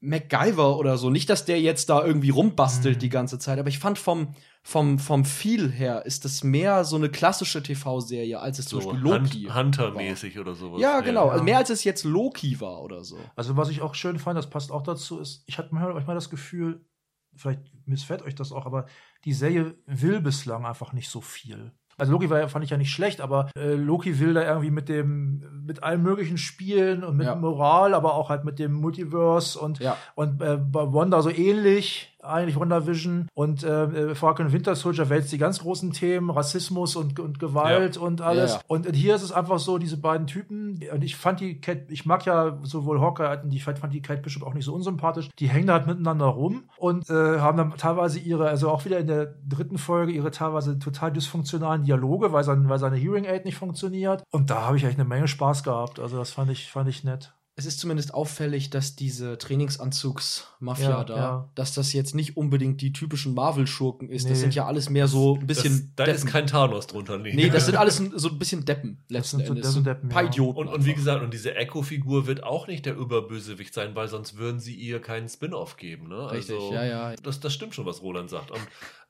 MacGyver oder so. Nicht, dass der jetzt da irgendwie rumbastelt Mhm. die ganze Zeit, aber ich fand vom, vom, vom Feel her ist das mehr so eine klassische TV-Serie, als es zum So Beispiel Loki. Hunt- Hunter-mäßig oder sowas. Ja, genau. ja. Also mehr als es jetzt Loki war oder so. Also, was ich auch schön fand, das passt auch dazu, ist, ich hatte manchmal manchmal das Gefühl, vielleicht missfällt euch das auch, aber die Serie will bislang einfach nicht so viel. Also Loki war, ja- fand ich ja nicht schlecht, aber äh, Loki will da irgendwie mit dem, mit allen möglichen Spielen und mit Ja. Moral, aber auch halt mit dem Multiverse und, Ja. und äh, bei Wanda so ähnlich, eigentlich WandaVision und äh, Falcon und Winter Soldier wälzt die ganz großen Themen, Rassismus und, und Gewalt und alles. Ja, ja. Und hier ist es einfach so, diese beiden Typen, und ich fand die Cat, ich mag ja sowohl Hawkeye als und ich fand die Kate Bishop auch nicht so unsympathisch. Die hängen da halt miteinander rum und äh, haben dann teilweise ihre, also auch wieder in der dritten Folge, ihre teilweise total dysfunktionalen Dialoge, weil, sein, weil seine Hearing Aid nicht funktioniert. Und da habe ich echt eine Menge Spaß gehabt. Also das fand ich, fand ich nett. Es ist zumindest auffällig, dass diese Trainingsanzugs-Mafia Ja, da, ja. dass das jetzt nicht unbedingt die typischen Marvel-Schurken ist. Nee. Das sind ja alles mehr so ein bisschen. Das, da ist kein Thanos drunter. Nee, Nee, das [LAUGHS] sind alles so ein bisschen Deppen, letzten sind Endes. das sind So Deppen, ein paar ja. Idioten. Und, und wie gesagt, und diese Echo-Figur wird auch nicht der Überbösewicht sein, weil sonst würden sie ihr keinen Spin-off geben. Ne? Richtig, also, ja, ja. Das, das stimmt schon, was Roland sagt. Und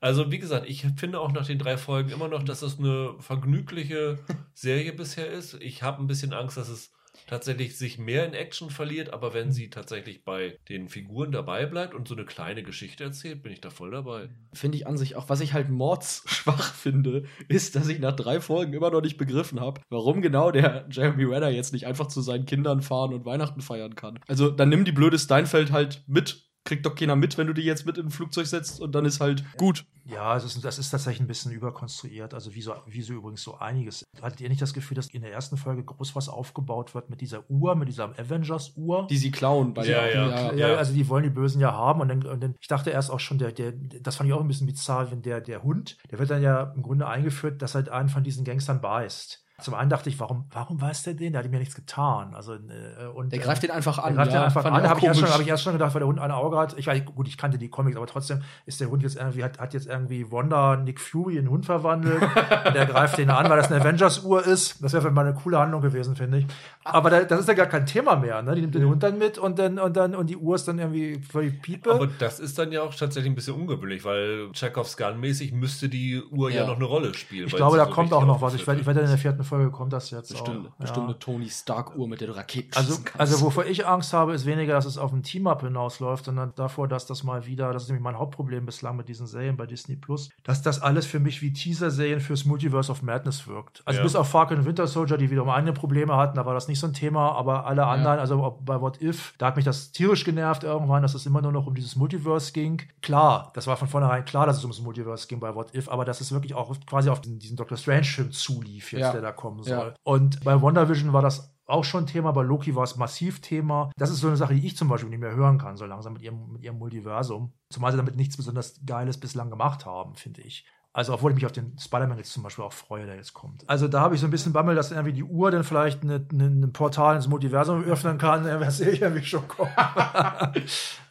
also, wie gesagt, ich finde auch nach den drei Folgen immer noch, dass es eine vergnügliche [LAUGHS] Serie bisher ist. Ich habe ein bisschen Angst, dass es tatsächlich sich mehr in Action verliert, aber wenn sie tatsächlich bei den Figuren dabei bleibt und so eine kleine Geschichte erzählt, bin ich da voll dabei. Finde ich an sich auch. Was ich halt mordsschwach [LAUGHS] finde, ist, dass ich nach drei Folgen immer noch nicht begriffen habe, warum genau der Jeremy Renner jetzt nicht einfach zu seinen Kindern fahren und Weihnachten feiern kann. Also, dann nimm die blöde Steinfeld halt mit. Kriegt doch keiner mit, wenn du die jetzt mit in ein Flugzeug setzt und dann ist halt gut. Ja, es ist, das ist tatsächlich ein bisschen überkonstruiert. Also wie so, wie so übrigens so einiges. Hattet ihr nicht das Gefühl, dass in der ersten Folge groß was aufgebaut wird mit dieser Uhr, mit dieser Avengers-Uhr? Die sie klauen. Weil Ja, die- ja. Ja, also die wollen die Bösen ja haben und dann, und dann ich dachte erst auch schon, der, der, das fand ich auch ein bisschen bizarr, wenn der, der Hund, der wird dann ja im Grunde eingeführt, dass halt einen von diesen Gangstern beißt. Zum einen dachte ich, warum, warum beißt der den? Der hat ihm ja nichts getan. Also, äh, und, Der äh, greift den einfach an. der greift ja. den einfach an. Habe ich, erst schon- hab ich erst schon gedacht, weil der Hund ein Auge hat. Ich weiß, gut, ich kannte die Comics, aber trotzdem ist der Hund jetzt irgendwie, hat, hat jetzt irgendwie Wanda Nick Fury in einen Hund verwandelt. [LAUGHS] und der greift den an, weil das eine Avengers-Uhr ist. Das wäre mal eine coole Handlung gewesen, finde ich. Aber da, das ist ja gar kein Thema mehr. Ne? Die nimmt den Hund dann mit und dann, und dann, und die Uhr ist dann irgendwie völlig Piepe. Aber das ist dann ja auch tatsächlich ein bisschen ungewöhnlich, weil Chekhovs Gun-mäßig müsste die Uhr ja. Ja. noch eine Rolle spielen. ich glaube, da so kommt auch noch was. Ich werde, ich werde in der vierten Folge kommt das jetzt Bestimmt, auch. bestimmt Ja. eine Tony Stark-Uhr, mit der du Raketen Also, also wovor ich Angst habe, ist weniger, dass es auf ein Team-Up hinausläuft, sondern davor, dass das mal wieder, das ist nämlich mein Hauptproblem bislang mit diesen Serien bei Disney Plus, dass das alles für mich wie Teaser-Serien fürs Multiverse of Madness wirkt. Also Ja. bis auf Falcon und Winter Soldier, die wiederum eigene Probleme hatten, da war das nicht so ein Thema, aber alle anderen, also auch bei What If, da hat mich das tierisch genervt irgendwann, dass es immer nur noch um dieses Multiverse ging. Klar, das war von vornherein klar, dass es ums Multiverse ging bei What If, aber dass es wirklich auch quasi auf diesen, diesen Doctor Strange-Film zulief jetzt, Ja. der da kommen Ja. soll. Und bei WandaVision war das auch schon Thema, bei Loki war es massiv Thema. Das ist so eine Sache, die ich zum Beispiel nicht mehr hören kann, so langsam mit ihrem, mit ihrem Multiversum. Zumal sie damit nichts besonders Geiles bislang gemacht haben, finde ich. Also, obwohl ich mich auf den Spider-Man jetzt zum Beispiel auch freue, der jetzt kommt. Also, da habe ich so ein bisschen Bammel, dass irgendwie die Uhr dann vielleicht eine- eine- ein Portal ins Multiversum öffnen kann. Ja, sehe ich irgendwie schon kommen. [LAUGHS] äh,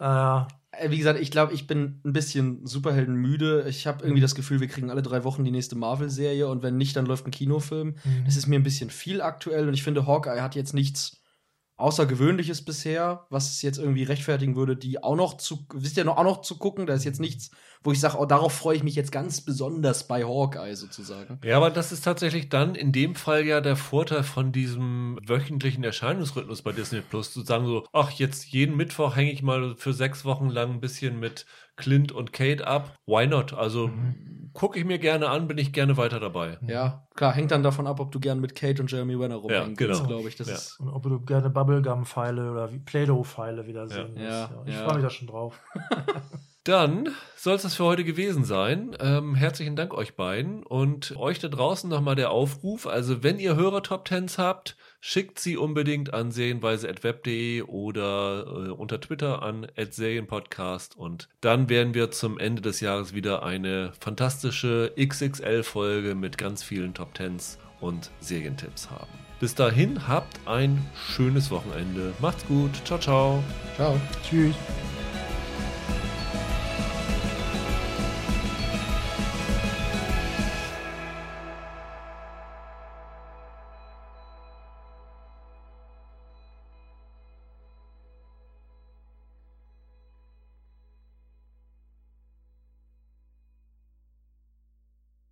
Äh, Wie gesagt, ich glaube, ich bin ein bisschen Superhelden müde. Ich habe irgendwie das Gefühl, wir kriegen alle drei Wochen die nächste Marvel-Serie und wenn nicht, dann läuft ein Kinofilm. Mhm. Es ist mir ein bisschen viel aktuell und ich finde, Hawkeye hat jetzt nichts Außergewöhnliches bisher, was es jetzt irgendwie rechtfertigen würde, die auch noch zu, wisst ihr noch, auch noch zu gucken. Da ist jetzt nichts, wo ich sage, oh, darauf freue ich mich jetzt ganz besonders bei Hawkeye sozusagen. Ja, aber das ist tatsächlich dann in dem Fall ja der Vorteil von diesem wöchentlichen Erscheinungsrhythmus bei Disney Plus, zu sagen so, ach, jetzt jeden Mittwoch hänge ich mal für sechs Wochen lang ein bisschen mit Clint und Kate ab. Why not? Also Mhm. gucke ich mir gerne an, bin ich gerne weiter dabei. Ja, klar, hängt dann davon ab, ob du gern mit Kate und Jeremy Renner rumhängen genau. willst, glaube ich. Das Ja. ist und ob du gerne Bubblegum-Pfeile oder Play-Doh-Pfeile wieder sehen Ja. willst. Ich Ja. freue mich da schon drauf. [LAUGHS] Dann soll es das für heute gewesen sein. Ähm, herzlichen Dank euch beiden und euch da draußen nochmal der Aufruf. Also wenn ihr Hörer Top Tens habt, schickt sie unbedingt an serienweise.web.de oder äh, unter Twitter an serienpodcast und dann werden wir zum Ende des Jahres wieder eine fantastische XXL-Folge mit ganz vielen Top Tens und Serientipps haben. Bis dahin habt ein schönes Wochenende. Macht's gut. Ciao, ciao. Ciao. Tschüss.